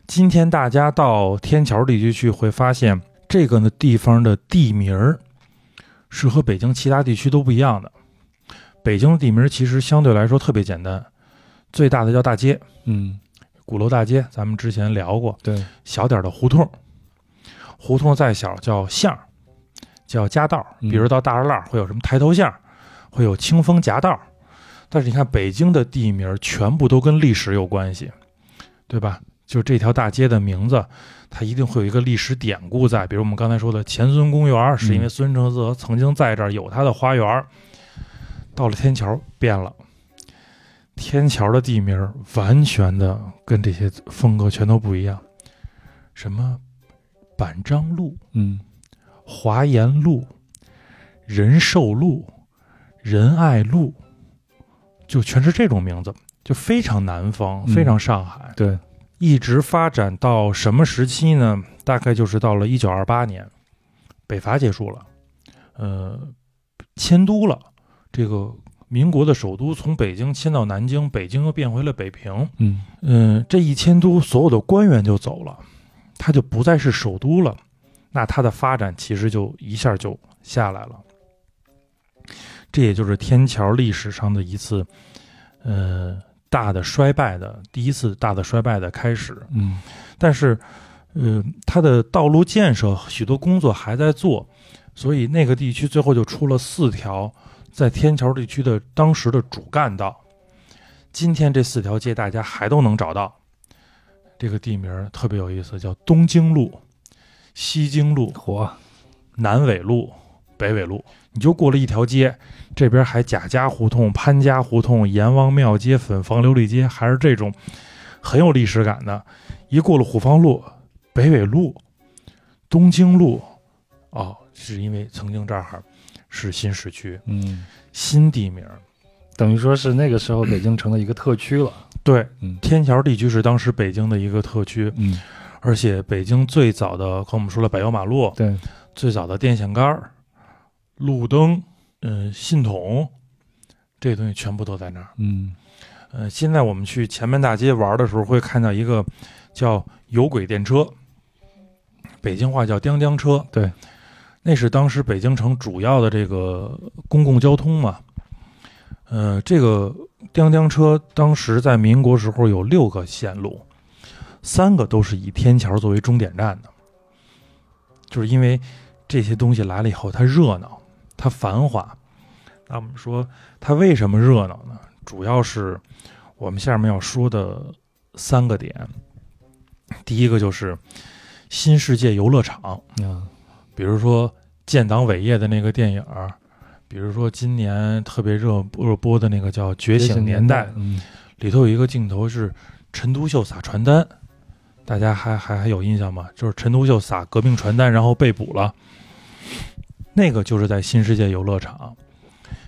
今天大家到天桥地区去，会发现这个呢地方的地名儿是和北京其他地区都不一样的。北京的地名其实相对来说特别简单，最大的叫大街，嗯，鼓楼大街，咱们之前聊过。对，小点的胡同，胡同再小叫巷儿，叫夹道比如到大栅栏会有什么抬头巷儿，会有清风夹道儿。但是你看北京的地名全部都跟历史有关系，对吧？就这条大街的名字，它一定会有一个历史典故在。比如我们刚才说的前孙公园，是因为孙承泽曾经在这儿有他的花园儿。到了天桥变了，天桥的地名完全的跟这些风格全都不一样。什么板樟路、嗯华严路、仁寿路、仁爱路，就全是这种名字，就非常南方，嗯非常上海。对，一直发展到什么时期呢？大概就是到了一九二八年，北伐结束了，呃，迁都了。这个民国的首都从北京迁到南京，北京又变回了北平。嗯嗯，这一迁都，所有的官员就走了，他就不再是首都了，那他的发展其实就一下就下来了。这也就是天桥历史上的一次，呃，大的衰败的第一次大的衰败的开始。嗯但是，呃，它的道路建设许多工作还在做，所以那个地区最后就出了四条在天桥地区的当时的主干道。今天这四条街大家还都能找到，这个地名特别有意思，叫东京路、西京路、火，南纬路、北纬路。你就过了一条街，这边还贾家胡同、潘家胡同、阎王庙街、粉房琉璃街，还是这种很有历史感的。一过了虎坊路、北纬路、东京路，哦，是因为曾经这儿是新市区、嗯，新地名。等于说是那个时候北京成了一个特区了。对，嗯天桥地区是当时北京的一个特区，嗯，而且北京最早的，刚我们说了柏油马路，对，最早的电线杆儿、路灯、嗯、信筒，这些东西全部都在那儿。嗯呃，现在我们去前门大街玩的时候，会看到一个叫有轨电车，北京话叫“叮叮车”。对，那是当时北京城主要的这个公共交通嘛。呃，这个叮叮车当时在民国时候有六个线路，三个都是以天桥作为终点站的，就是因为这些东西来了以后，它热闹，它繁华。那我们说它为什么热闹呢？主要是我们下面要说的三个点。第一个就是新世界游乐场，嗯，比如说建党伟业的那个电影儿，比如说今年特别热热播的那个叫《觉醒年代》，嗯里头有一个镜头是陈独秀撒传单，大家还还还有印象吗？就是陈独秀撒革命传单，然后被捕了。那个就是在新世界游乐场。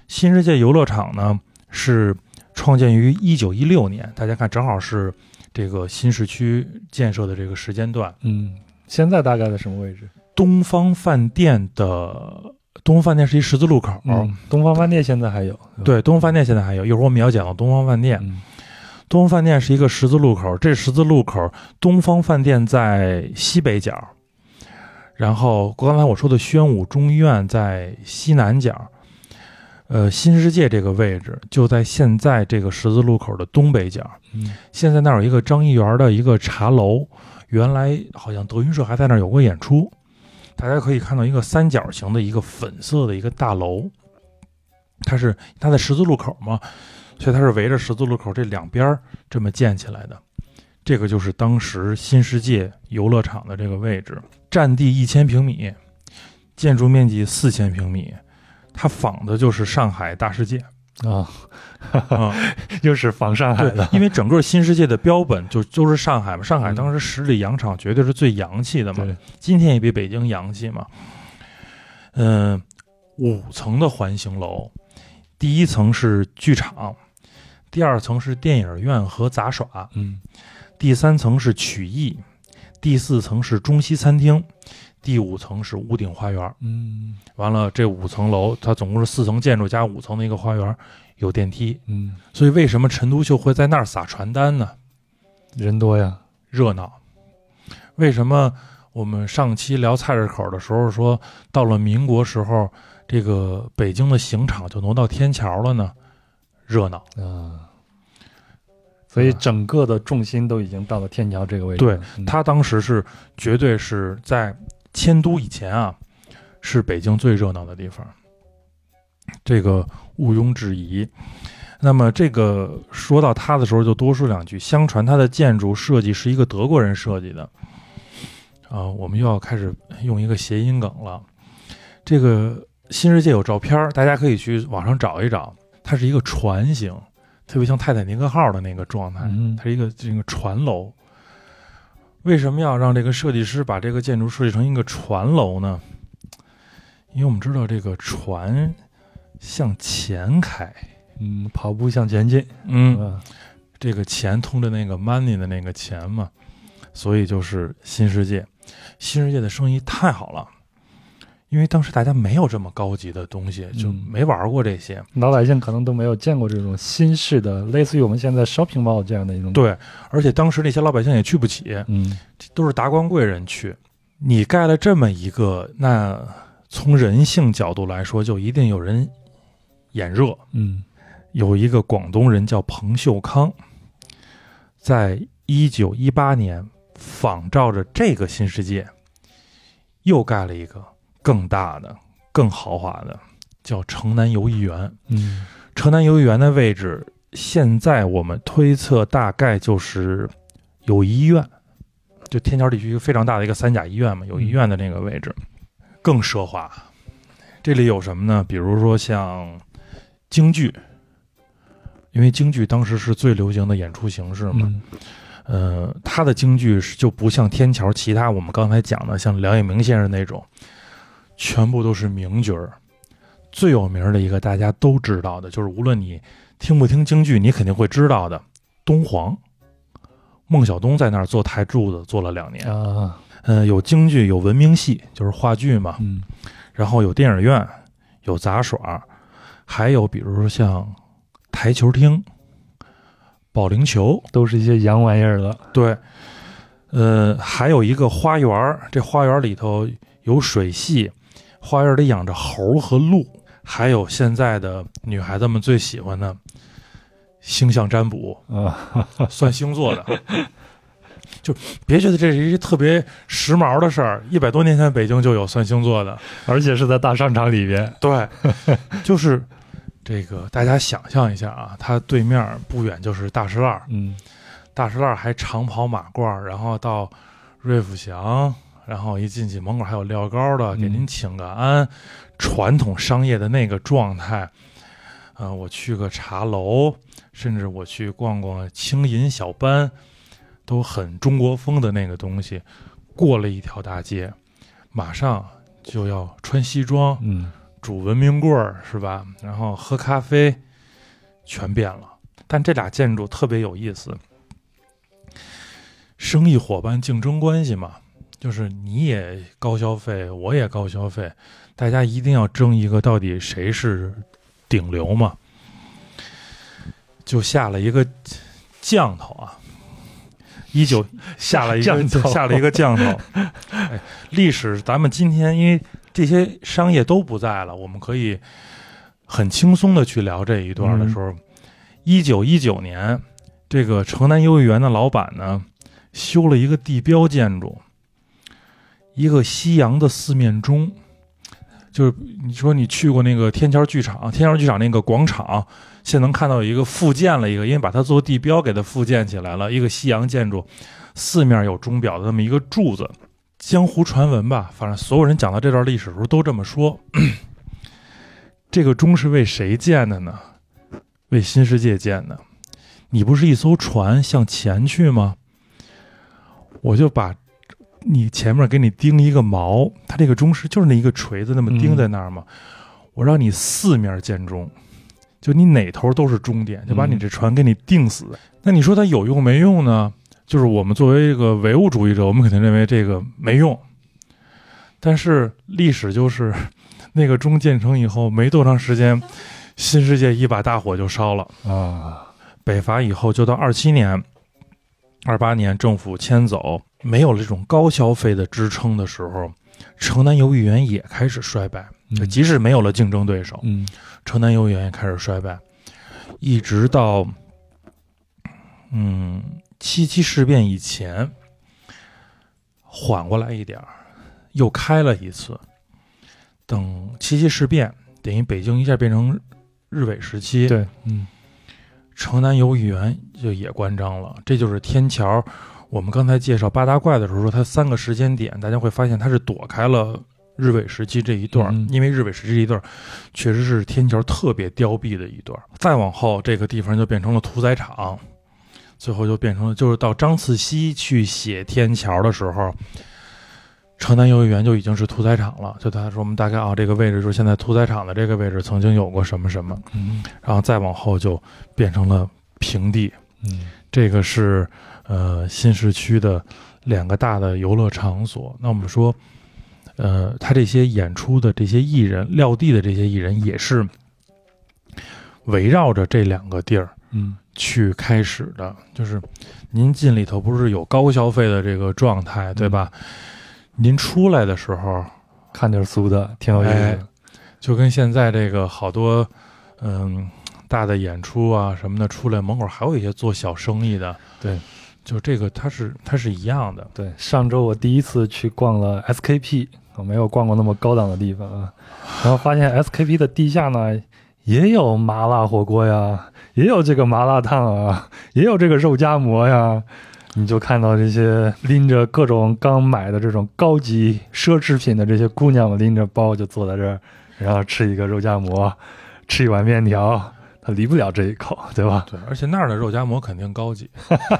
新世界游乐场呢是创建于一九一六年，大家看正好是这个新市区建设的这个时间段，嗯，现在大概在什么位置？东方饭店的东方饭店是一十字路口，嗯，东方饭店现在还有，对，东方饭店现在还有，一会儿我们要讲到东方饭店。嗯东方饭店是一个十字路口，这十字路口东方饭店在西北角，然后刚才我说的宣武中医院在西南角，呃，新世界这个位置就在现在这个十字路口的东北角。嗯现在那儿有一个张一元的一个茶楼，原来好像德云社还在那儿有过演出。大家可以看到一个三角形的一个粉色的一个大楼，它是它在十字路口嘛，所以它是围着十字路口这两边这么建起来的。这个就是当时新世界游乐场的这个位置，占地一千平米，建筑面积四千平米，它仿的就是上海大世界。啊，啊。又是仿上海的，，因为整个新世界的标本就都是上海嘛，上海嗯。当时十里洋场绝对是最洋气的嘛，对，今天也比北京洋气嘛。嗯、五层的环形楼，第一层是剧场，第二层是电影院和杂耍，嗯。第三层是曲艺，第四层是中西餐厅，第五层是屋顶花园。嗯完了，这五层楼它总共是四层建筑加五层的一个花园，有电梯。嗯，所以为什么陈独秀会在那儿撒传单呢？人多呀，热闹。为什么我们上期聊菜市口的时候说，到了民国时候，这个北京的刑场就挪到天桥了呢？热闹。啊。所以整个的重心都已经到了天桥这个位置对了。嗯他当时是绝对是在迁都以前啊，是北京最热闹的地方，这个毋庸置疑。那么这个说到他的时候，就多说两句。相传他的建筑设计是一个德国人设计的，啊，我们又要开始用一个谐音梗了。这个新世界有照片，大家可以去网上找一找。它是一个船形，特别像泰坦尼克号的那个状态。嗯它是一个这个船楼。为什么要让这个设计师把这个建筑设计成一个船楼呢？因为我们知道这个船向前开，嗯，跑步向前进，嗯，啊，这个钱通着那个 money 的那个钱嘛，所以就是新世界。新世界的生意太好了，因为当时大家没有这么高级的东西，就嗯没玩过这些。老百姓可能都没有见过这种新式的，类似于我们现在 shopping mall 这样的一种。，对，而且当时那些老百姓也去不起，嗯都是达官贵人去。你盖了这么一个，那从人性角度来说，就一定有人眼热。嗯有一个广东人叫彭秀康，在一九一八年仿照着这个新世界，又盖了一个更大的、更豪华的，叫城南游艺园。嗯城南游艺园的位置，现在我们推测大概就是有医院，就天桥地区一个非常大的一个三甲医院嘛，有医院的那个位置，更奢华。这里有什么呢？比如说像京剧，因为京剧当时是最流行的演出形式嘛，嗯呃，他的京剧是就不像天桥其他我们刚才讲的，像梁永明先生那种，全部都是名角儿。最有名的一个大家都知道的，就是无论你听不听京剧，你肯定会知道的东皇。孟小冬在那儿做台柱子做了两年。啊嗯、有京剧，有文明戏，就是话剧嘛，嗯然后有电影院，有杂耍，还有比如说像台球厅、保龄球，都是一些洋玩意儿了。对，呃，还有一个花园，这花园里头有水系，花园里养着猴和鹿，还有现在的女孩子们最喜欢的星象占卜，啊，算星座的。就别觉得这是一特别时髦的事儿，一百多年前北京就有算星座的。而且是在大商场里边。对，就是这个，大家想象一下啊，它对面不远就是大石烂儿，嗯大石烂儿还长跑马褂，然后到瑞福祥，然后一进去门口还有撂高的，给您嗯请个安，传统商业的那个状态。呃，我去个茶楼，甚至我去逛逛轻银小班，都很中国风的那个东西。过了一条大街，马上就要穿西装，嗯煮文明棍儿是吧？然后喝咖啡，全变了。但这俩建筑特别有意思。生意伙伴竞争关系嘛，就是你也高消费，我也高消费，大家一定要争一个到底谁是顶流嘛，就下了一个降头啊。一九 下了一个降头下了一个降头，哎，历史咱们今天因为这些商业都不在了，我们可以很轻松的去聊这一段的时候，一九一九年，这个城南优艺园的老板呢，修了一个地标建筑，一个西洋的四面钟。就是你说你去过那个天桥剧场，天桥剧场那个广场，现在能看到有一个复建了一个，因为把它做地标给它复建起来了，一个西洋建筑，四面有钟表的那么一个柱子。江湖传闻吧，反正所有人讲到这段历史的时候都这么说。这个钟是为谁建的呢？为新世界建的。你不是一艘船向前去吗？我就把你前面给你钉一个锚，它这个钟是就是那一个锤子那么钉在那儿嘛。我让你四面建钟，就你哪头都是终点，就把你这船给你定死。那你说它有用没用呢？就是我们作为一个唯物主义者，我们肯定认为这个没用。但是历史就是，那个钟建成以后没多长时间，新世界一把大火就烧了。啊，北伐以后，就到二七年、二八年，政府迁走，没有了这种高消费的支撑的时候，城南游艺园也开始衰败。嗯即使没有了竞争对手，嗯城南游艺园也开始衰败，一直到嗯七七事变以前缓过来一点儿，又开了一次。等七七事变，等于北京一下变成日伪时期，对，嗯城南游艺园就也关张了。这就是天桥。我们刚才介绍八大怪的时候说，它三个时间点，大家会发现它是躲开了日伪时期这一段，嗯因为日伪时期这一段确实是天桥特别凋敝的一段。再往后，这个地方就变成了屠宰场，最后就变成了就是到张次溪去写天桥的时候。城南游艺园就已经是屠宰场了，就他说我们大概啊，这个位置就是现在屠宰场的这个位置曾经有过什么什么，嗯然后再往后就变成了平地。嗯这个是呃新市区的两个大的游乐场所。那我们说，呃，他这些演出的这些艺人，撂地的这些艺人，也是围绕着这两个地儿嗯去开始的。就是您进里头不是有高消费的这个状态，对吧？您出来的时候，看点俗的，挺有意哎思。就跟现在这个好多，嗯，大的演出啊什么的出来，门口还有一些做小生意的，对，就这个它是它是一样的，对，上周我第一次去逛了 SKP，我没有逛过那么高档的地方啊，然后发现 SKP 的地下呢也有麻辣火锅呀，也有这个麻辣烫啊，也有这个肉夹馍呀。你就看到这些拎着各种刚买的这种高级奢侈品的这些姑娘们拎着包就坐在这儿，然后吃一个肉夹馍，吃一碗面条，他离不了这一口，对吧？对，而且那儿的肉夹馍肯定高级，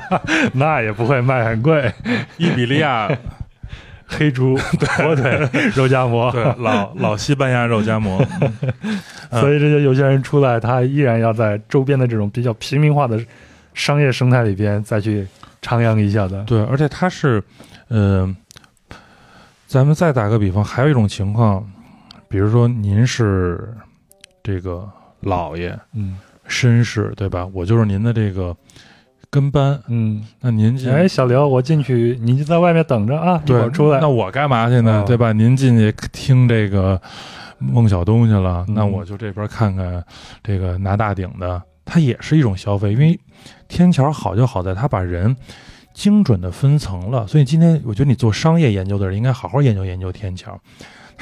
那也不会卖很贵，伊比利亚 黑猪火腿肉夹馍，对老 老西班牙肉夹馍，嗯所以这些有些人出来，他依然要在周边的这种比较平民化的商业生态里边再去徜徉一下的。对，而且他是，嗯、咱们再打个比方，还有一种情况，比如说您是这个老爷，嗯绅士，对吧？我就是您的这个跟班，嗯，那您进哎，小刘，我进去，您就在外面等着啊，一会对儿出来。那我干嘛去呢？哦对吧？您进去听这个孟小冬去了，嗯那我就这边看看这个拿大顶的，它也是一种消费，因为天桥好就好在它把人。精准的分层了，所以今天我觉得你做商业研究的人应该好好研究研究天桥，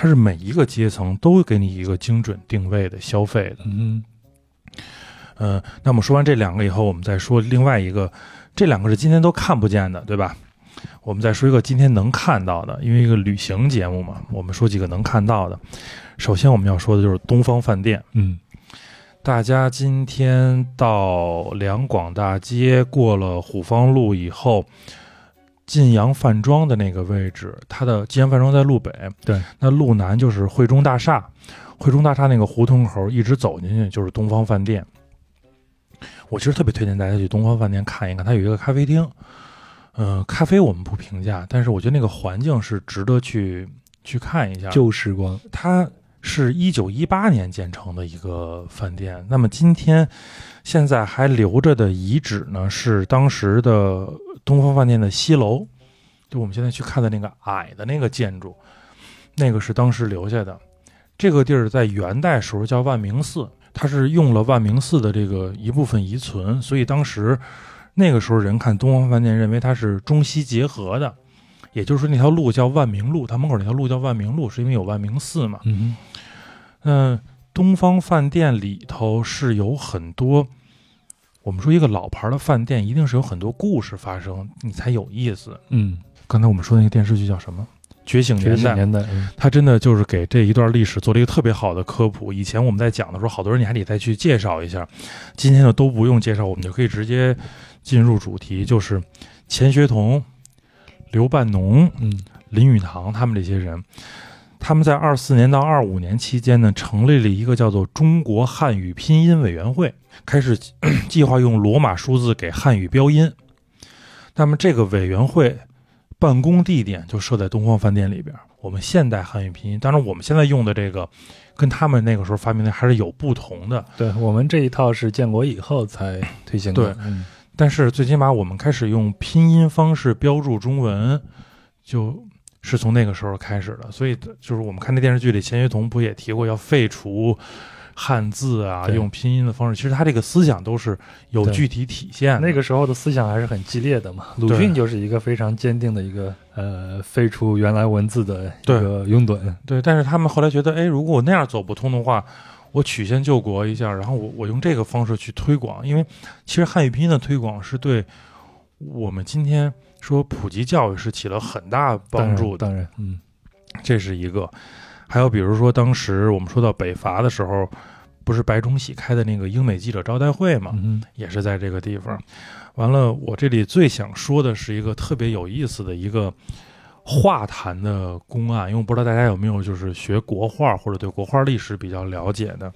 它是每一个阶层都给你一个精准定位的消费的。嗯嗯，那么说完这两个以后，我们再说另外一个，这两个是今天都看不见的，对吧？我们再说一个今天能看到的，因为一个旅行节目嘛，我们说几个能看到的。首先我们要说的就是东方饭店，嗯大家今天到两广大街过了虎坊路以后，晋阳饭庄的那个位置，它的晋阳饭庄在路北，对，那路南就是汇中大厦，汇中大厦那个胡同口一直走进去就是东方饭店。我其实特别推荐大家去东方饭店看一看，它有一个咖啡厅，呃，咖啡我们不评价，但是我觉得那个环境是值得去去看一下。旧时光，它是一九一八年建成的一个饭店，那么今天现在还留着的遗址呢，是当时的东方饭店的西楼，就我们现在去看的那个矮的那个建筑，那个是当时留下的。这个地儿在元代时候叫万明寺，它是用了万明寺的这个一部分遗存，所以当时那个时候人看东方饭店，认为它是中西结合的，也就是说那条路叫万明路，它门口那条路叫万明路，是因为有万明寺嘛。嗯嗯，东方饭店里头是有很多，我们说一个老牌的饭店，一定是有很多故事发生，你才有意思。嗯，刚才我们说的那个电视剧叫什么？《觉醒年代》。醒年代，嗯它真的就是给这一段历史做了一个特别好的科普。以前我们在讲的时候，好多人你还得再去介绍一下，今天就都不用介绍，我们就可以直接进入主题，就是钱学同、刘半农、嗯林语堂他们这些人，他们在二四年到二五年期间呢，成立了一个叫做中国汉语拼音委员会，开始 计划用罗马数字给汉语标音。那么这个委员会办公地点就设在东方饭店里边。我们现代汉语拼音，当然我们现在用的这个跟他们那个时候发明的还是有不同的，对我们这一套是建国以后才推行的，对嗯但是最起码我们开始用拼音方式标注中文，就是从那个时候开始的。所以就是我们看那电视剧里，钱学同不也提过要废除汉字啊，用拼音的方式。其实他这个思想都是有具体体现的。那个时候的思想还是很激烈的嘛。鲁迅就是一个非常坚定的一个呃废除原来文字的一个拥趸，对，但是他们后来觉得，哎，如果我那样走不通的话，我曲线救国一下，然后我我用这个方式去推广，因为其实汉语拼音的推广是对我们今天说普及教育是起了很大帮助的。当然，嗯这是一个。还有比如说，当时我们说到北伐的时候，不是白崇禧开的那个英美记者招待会嘛，嗯也是在这个地方。完了，我这里最想说的是一个特别有意思的一个画坛的公案，因为我不知道大家有没有就是学国画或者对国画历史比较了解的，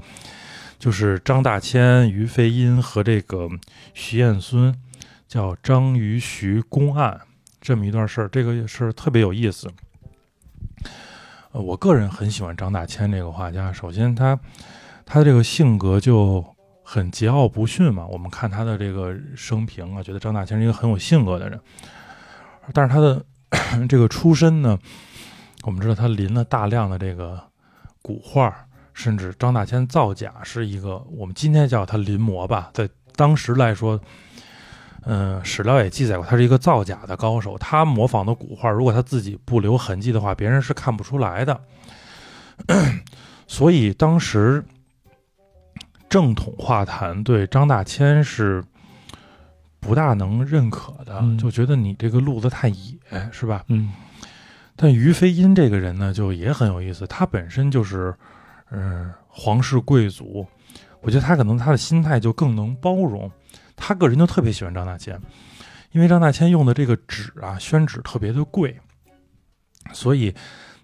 就是张大千、于飞英和这个徐彦孙叫张于徐公案这么一段事儿，这个事儿特别有意思。呃，我个人很喜欢张大千这个画家。首先他，他的这个性格就很桀骜不驯嘛。我们看他的这个生平啊，觉得张大千是一个很有性格的人。但是他的 这个出身呢，我们知道他临了大量的这个古画，甚至张大千造假是一个我们今天叫他临摹吧，在当时来说。嗯，史料也记载过，他是一个造假的高手。他模仿的古画，如果他自己不留痕迹的话，别人是看不出来的。所以当时正统画坛对张大千是不大能认可的，嗯就觉得你这个路子太野，是吧？嗯但于飞英这个人呢，就也很有意思。他本身就是，嗯、皇室贵族，我觉得他可能他的心态就更能包容。他个人就特别喜欢张大千，因为张大千用的这个纸啊，宣纸特别的贵，所以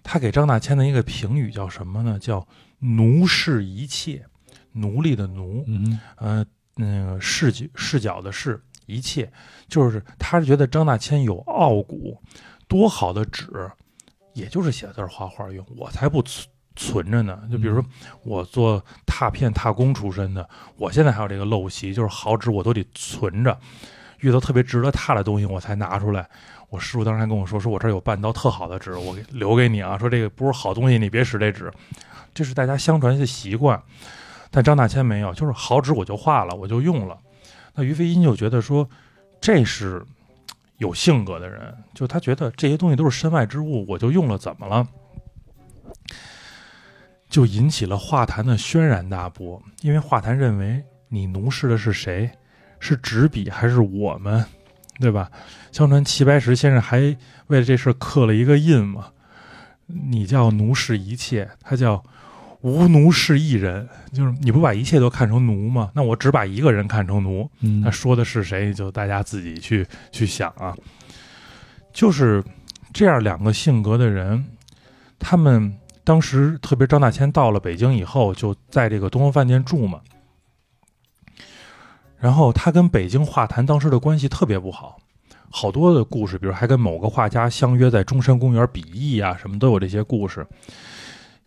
他给张大千的一个评语叫什么呢？叫“奴视一切”，奴隶的奴，嗯呃，那个视角视角的视，一切就是他是觉得张大千有傲骨，多好的纸，也就是写字画画用，我才不存存着呢。就比如说我做拓片拓工出身的，我现在还有这个陋习，就是好纸我都得存着，遇到特别值得拓的东西我才拿出来。我师傅当时还跟我说，说我这儿有半刀特好的纸，我给留给你啊，说这个不是好东西，你别使这纸，这是大家相传的习惯。但张大千没有，就是好纸我就画了，我就用了。那于飞英就觉得说，这是有性格的人，就他觉得这些东西都是身外之物，我就用了，怎么了？就引起了画坛的轩然大波，因为画坛认为你奴视的是谁？是纸笔还是我们？对吧？相传齐白石先生还为了这事刻了一个印嘛，你叫奴视一切，他叫无奴是一人，就是你不把一切都看成奴吗？那我只把一个人看成奴，嗯那说的是谁？就大家自己去去想啊。就是这样两个性格的人，他们当时特别张大千到了北京以后，就在这个东方饭店住嘛。然后他跟北京画坛当时的关系特别不好，好多的故事，比如还跟某个画家相约在中山公园比艺啊，什么都有这些故事。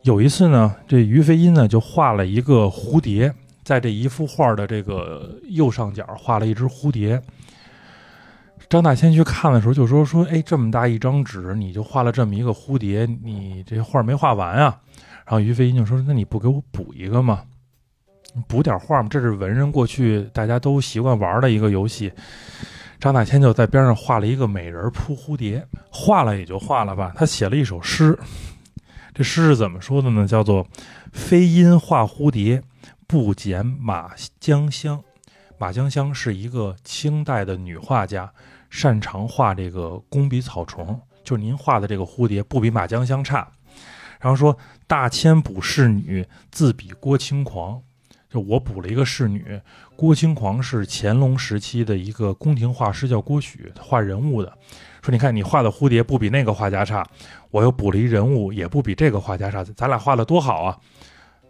有一次呢，这于飞英呢就画了一个蝴蝶，在这一幅画的这个右上角画了一只蝴蝶。张大千去看的时候就说说，哎，这么大一张纸，你就画了这么一个蝴蝶，你这画没画完啊？然后于飞英就说，那你不给我补一个吗？补点画嘛，这是文人过去大家都习惯玩的一个游戏。张大千就在边上画了一个美人扑蝴蝶，画了也就画了吧。他写了一首诗，这诗是怎么说的呢？叫做“飞鹰画蝴蝶，不减马江香”。马江香是一个清代的女画家，擅长画这个工笔草虫，就是您画的这个蝴蝶不比马江香差。然后说大千补仕女，自比郭青狂。就我补了一个仕女，郭青狂是乾隆时期的一个宫廷画师，叫郭许，画人物的。说你看你画的蝴蝶不比那个画家差，我又补了一人物，也不比这个画家差，咱俩画的多好啊！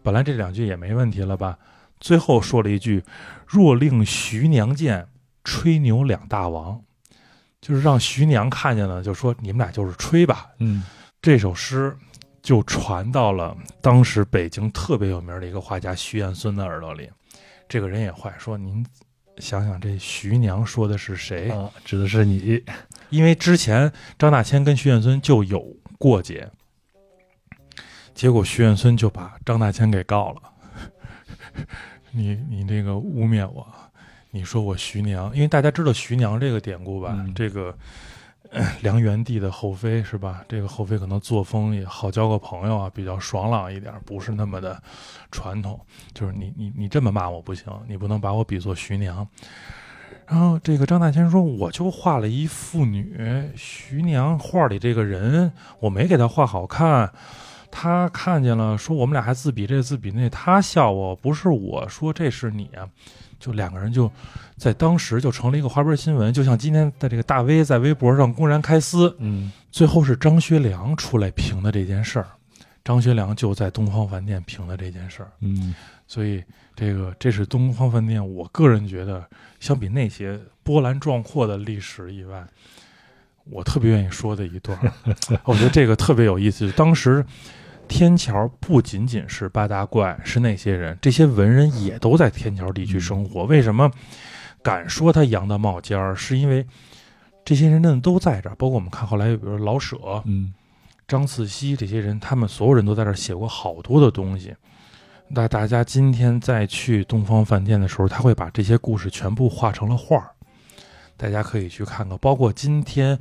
本来这两句也没问题了吧？最后说了一句：“若令徐娘见，吹牛两大王。”就是让徐娘看见了，就说你们俩就是吹吧。嗯这首诗就传到了当时北京特别有名的一个画家徐彦孙的耳朵里。这个人也坏，说您想想这徐娘说的是谁？啊，指的是你，因为之前张大千跟徐彦孙就有过节，结果徐彦孙就把张大千给告了。你你这个污蔑我，你说我徐娘，因为大家知道徐娘这个典故吧？嗯这个呃梁元帝的后妃是吧？这个后妃可能作风也好交个朋友啊，比较爽朗一点，不是那么的传统。就是你你你这么骂我不行，你不能把我比作徐娘。然后这个张大千说：“我就画了一妇女，徐娘画里这个人，我没给她画好看。他看见了，说我们俩还自比这自比那，他笑我，不是我说这是你啊。”就两个人就在当时就成了一个花边新闻，就像今天的这个大 V 在微博上公然开撕。嗯最后是张学良出来评的这件事儿，张学良就在东方饭店评的这件事儿。嗯所以这个这是东方饭店，我个人觉得，相比那些波澜壮阔的历史以外，我特别愿意说的一段，我觉得这个特别有意思。当时天桥不仅仅是八大怪，是那些人，这些文人也都在天桥地区生活。为什么敢说他洋的冒尖儿？是因为这些人真的都在这儿，包括我们看后来，比如老舍，嗯张次溪这些人，他们所有人都在这儿写过好多的东西。那大家今天再去东方饭店的时候，他会把这些故事全部画成了画儿，大家可以去看看。包括今天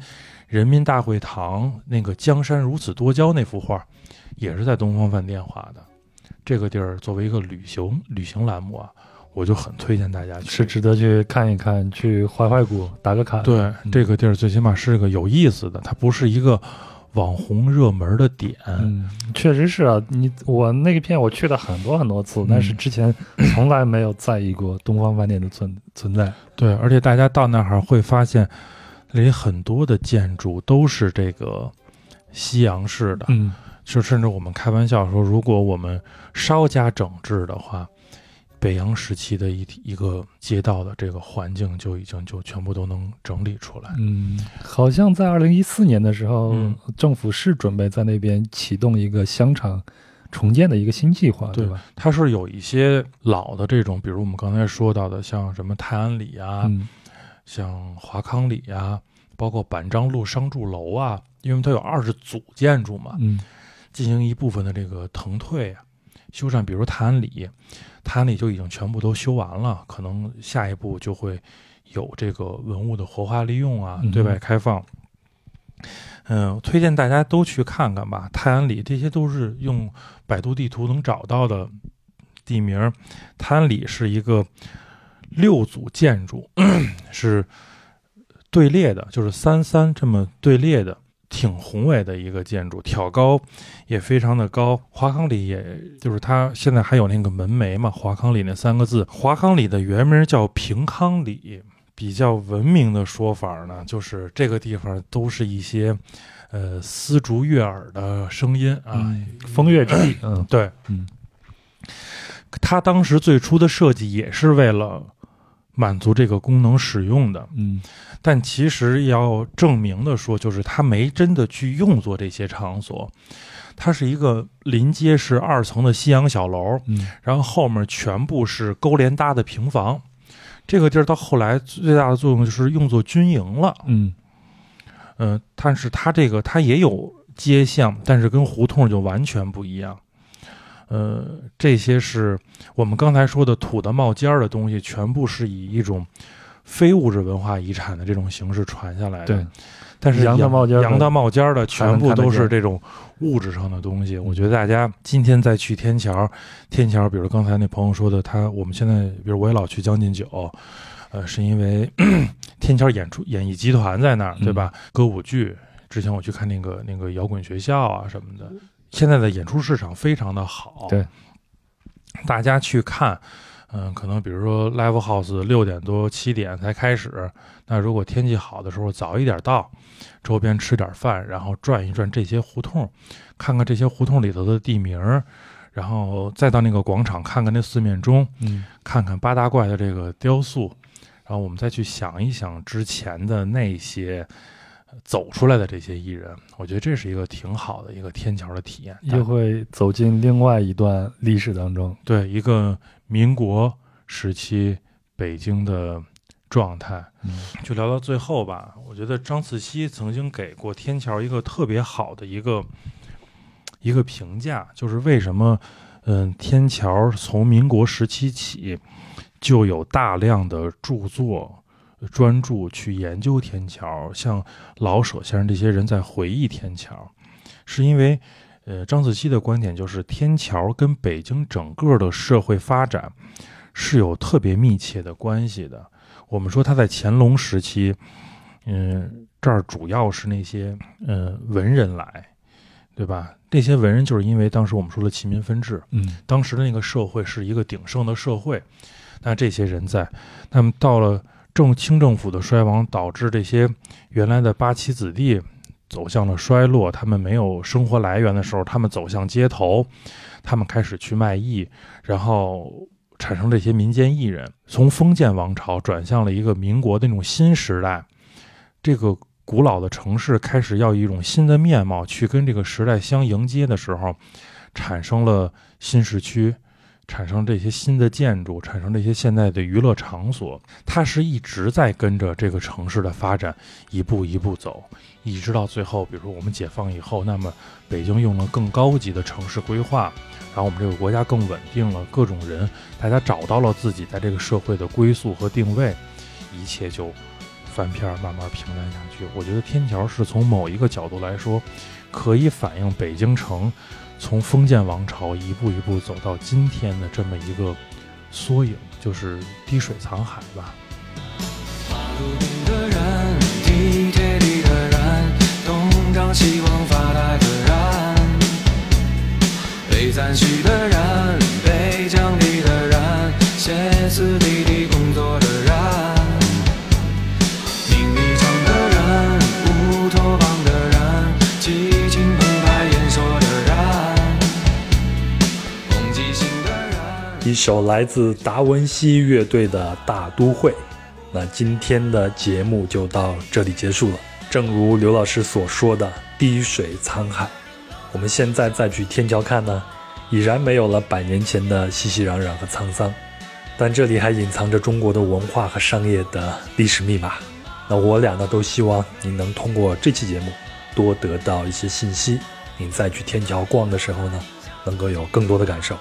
人民大会堂那个“江山如此多娇”那幅画，也是在东方饭店画的。这个地儿作为一个旅行旅行栏目啊，我就很推荐大家去。是值得去看一看，去怀怀古，打个卡。对嗯这个地儿，最起码是个有意思的，它不是一个网红热门的点。嗯，确实是啊，你我那个片我去了很多很多次，嗯但是之前从来没有在意过东方饭店的存存在。对，而且大家到那儿会发现，那里很多的建筑都是这个西洋式的，嗯就甚至我们开玩笑说，如果我们稍加整治的话，北洋时期的一一个街道的这个环境就已经就全部都能整理出来。嗯，好像在二零一四年的时候，嗯政府是准备在那边启动一个香肠重建的一个新计划，对对吧？它是有一些老的这种，比如我们刚才说到的，像什么泰安里啊，嗯像华康里啊，包括板樟路商住楼啊，因为它有二十组建筑嘛，嗯进行一部分的这个腾退啊、修缮，比如泰安里，泰安里就已经全部都修完了，可能下一步就会有这个文物的活化利用啊嗯，对外开放。嗯，推荐大家都去看看吧。泰安里这些都是用百度地图能找到的地名儿。泰安里是一个六组建筑，是队列的，就是三三这么队列的，挺宏伟的一个建筑，挑高也非常的高。华康里也就是它现在还有那个门楣嘛，华康里那三个字。华康里的原名叫平康里，比较文明的说法呢，就是这个地方都是一些呃丝竹悦耳的声音啊，嗯，风月之地，嗯对，嗯，他当时最初的设计也是为了满足这个功能使用的。嗯但其实要证明的说，就是它没真的去用作这些场所，它是一个临街是二层的西洋小楼，嗯然后后面全部是勾连搭的平房。这个地儿到后来最大的作用就是用作军营了。嗯嗯、但是它这个它也有街巷，但是跟胡同就完全不一样。呃，这些是我们刚才说的土的冒尖儿的东西，全部是以一种非物质文化遗产的这种形式传下来的。对，但是洋的冒尖儿的冒尖儿的全部都是这种物质上的东西。我觉得大家今天再去天桥，天桥，比如刚才那朋友说的，他我们现在，比如我也老去将进酒，呃，是因为 天桥演出演艺集团在那儿，对吧？歌舞剧，之前我去看那个那个摇滚学校啊什么的，现在的演出市场非常的好，对，大家去看。嗯，可能比如说 live house 六点多七点才开始，那如果天气好的时候早一点到，周边吃点饭，然后转一转这些胡同，看看这些胡同里头的地名儿，然后再到那个广场看看那四面钟，嗯看看八大怪的这个雕塑，然后我们再去想一想之前的那些呃走出来的这些艺人，我觉得这是一个挺好的一个天桥的体验。又会走进另外一段历史当中。对一个民国时期北京的状态，嗯就聊到最后吧。我觉得张慈溪曾经给过天桥一个特别好的一个一个评价，就是为什么，嗯，天桥从民国时期起就有大量的著作。专注去研究天桥，像老舍先生这些人在回忆天桥，是因为，呃，张子期的观点就是天桥跟北京整个的社会发展是有特别密切的关系的。我们说他在乾隆时期，嗯，这儿主要是那些呃文人来，对吧？这些文人就是因为当时我们说的齐民分治，嗯当时的那个社会是一个鼎盛的社会，那这些人在，那么到了政清政府的衰亡，导致这些原来的八旗子弟走向了衰落，他们没有生活来源的时候，他们走向街头，他们开始去卖艺，然后产生这些民间艺人，从封建王朝转向了一个民国的那种新时代，这个古老的城市开始要以一种新的面貌去跟这个时代相迎接的时候，产生了新市区。产生这些新的建筑，产生这些现代的娱乐场所，它是一直在跟着这个城市的发展一步一步走，一直到最后，比如说我们解放以后，那么北京用了更高级的城市规划，然后我们这个国家更稳定了，各种人大家找到了自己在这个社会的归宿和定位，一切就翻篇儿，慢慢平淡下去。我觉得天桥是从某一个角度来说，可以反映北京城从封建王朝一步一步走到今天的这么一个缩影，就是滴水藏海吧。路边的人，地铁里的人，东张西望发呆的人，被赞许的人，首来自达文西乐队的《大都会》。那今天的节目就到这里结束了。正如刘老师所说的，滴水沧海。我们现在再去天桥看呢，已然没有了百年前的熙熙攘攘和沧桑，但这里还隐藏着中国的文化和商业的历史密码。那我俩呢，都希望您能通过这期节目多得到一些信息，您再去天桥逛的时候呢，能够有更多的感受。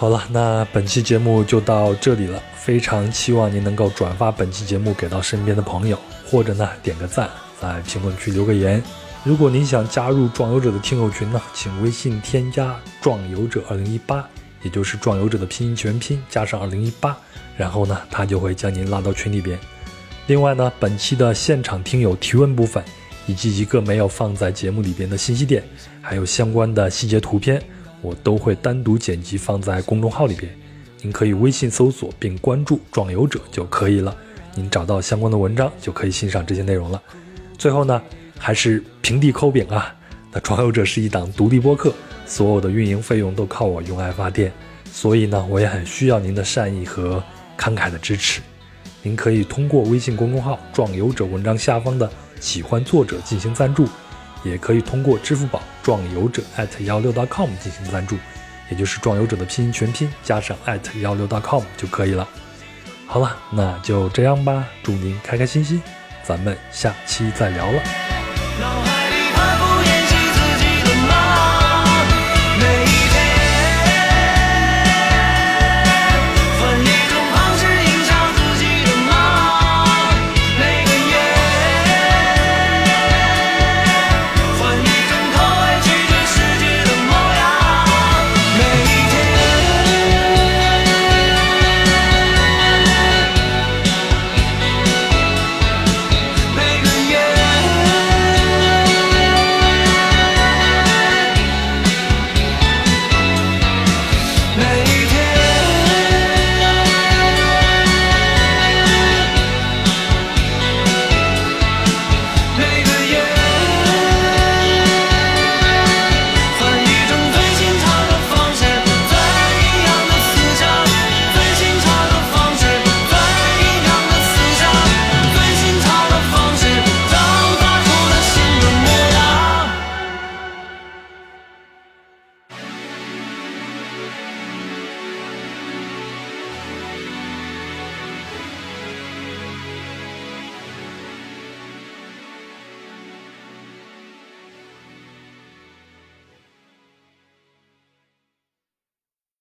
好了，那本期节目就到这里了。非常期望您能够转发本期节目给到身边的朋友，或者呢点个赞，在评论区留个言。如果您想加入壮游者的听友群呢，请微信添加“壮游者二零一八”，也就是壮游者的拼音全拼加上二零一八，然后呢，他就会将您拉到群里边。另外呢，本期的现场听友提问部分，以及一个没有放在节目里边的信息点，还有相关的细节图片，我都会单独剪辑放在公众号里边。您可以微信搜索并关注“壮游者”就可以了。您找到相关的文章，就可以欣赏这些内容了。最后呢，还是平地抠饼啊！那“壮游者”是一档独立播客，所有的运营费用都靠我用爱发电，所以呢，我也很需要您的善意和慷慨的支持。您可以通过微信公众号“壮游者”文章下方的“喜欢作者”进行赞助，也可以通过支付宝“壮游者”@幺六 .com 进行赞助，也就是“壮游者”的拼音全拼加上幺六 .com 就可以了。好了，那就这样吧，祝您开开心心，咱们下期再聊了。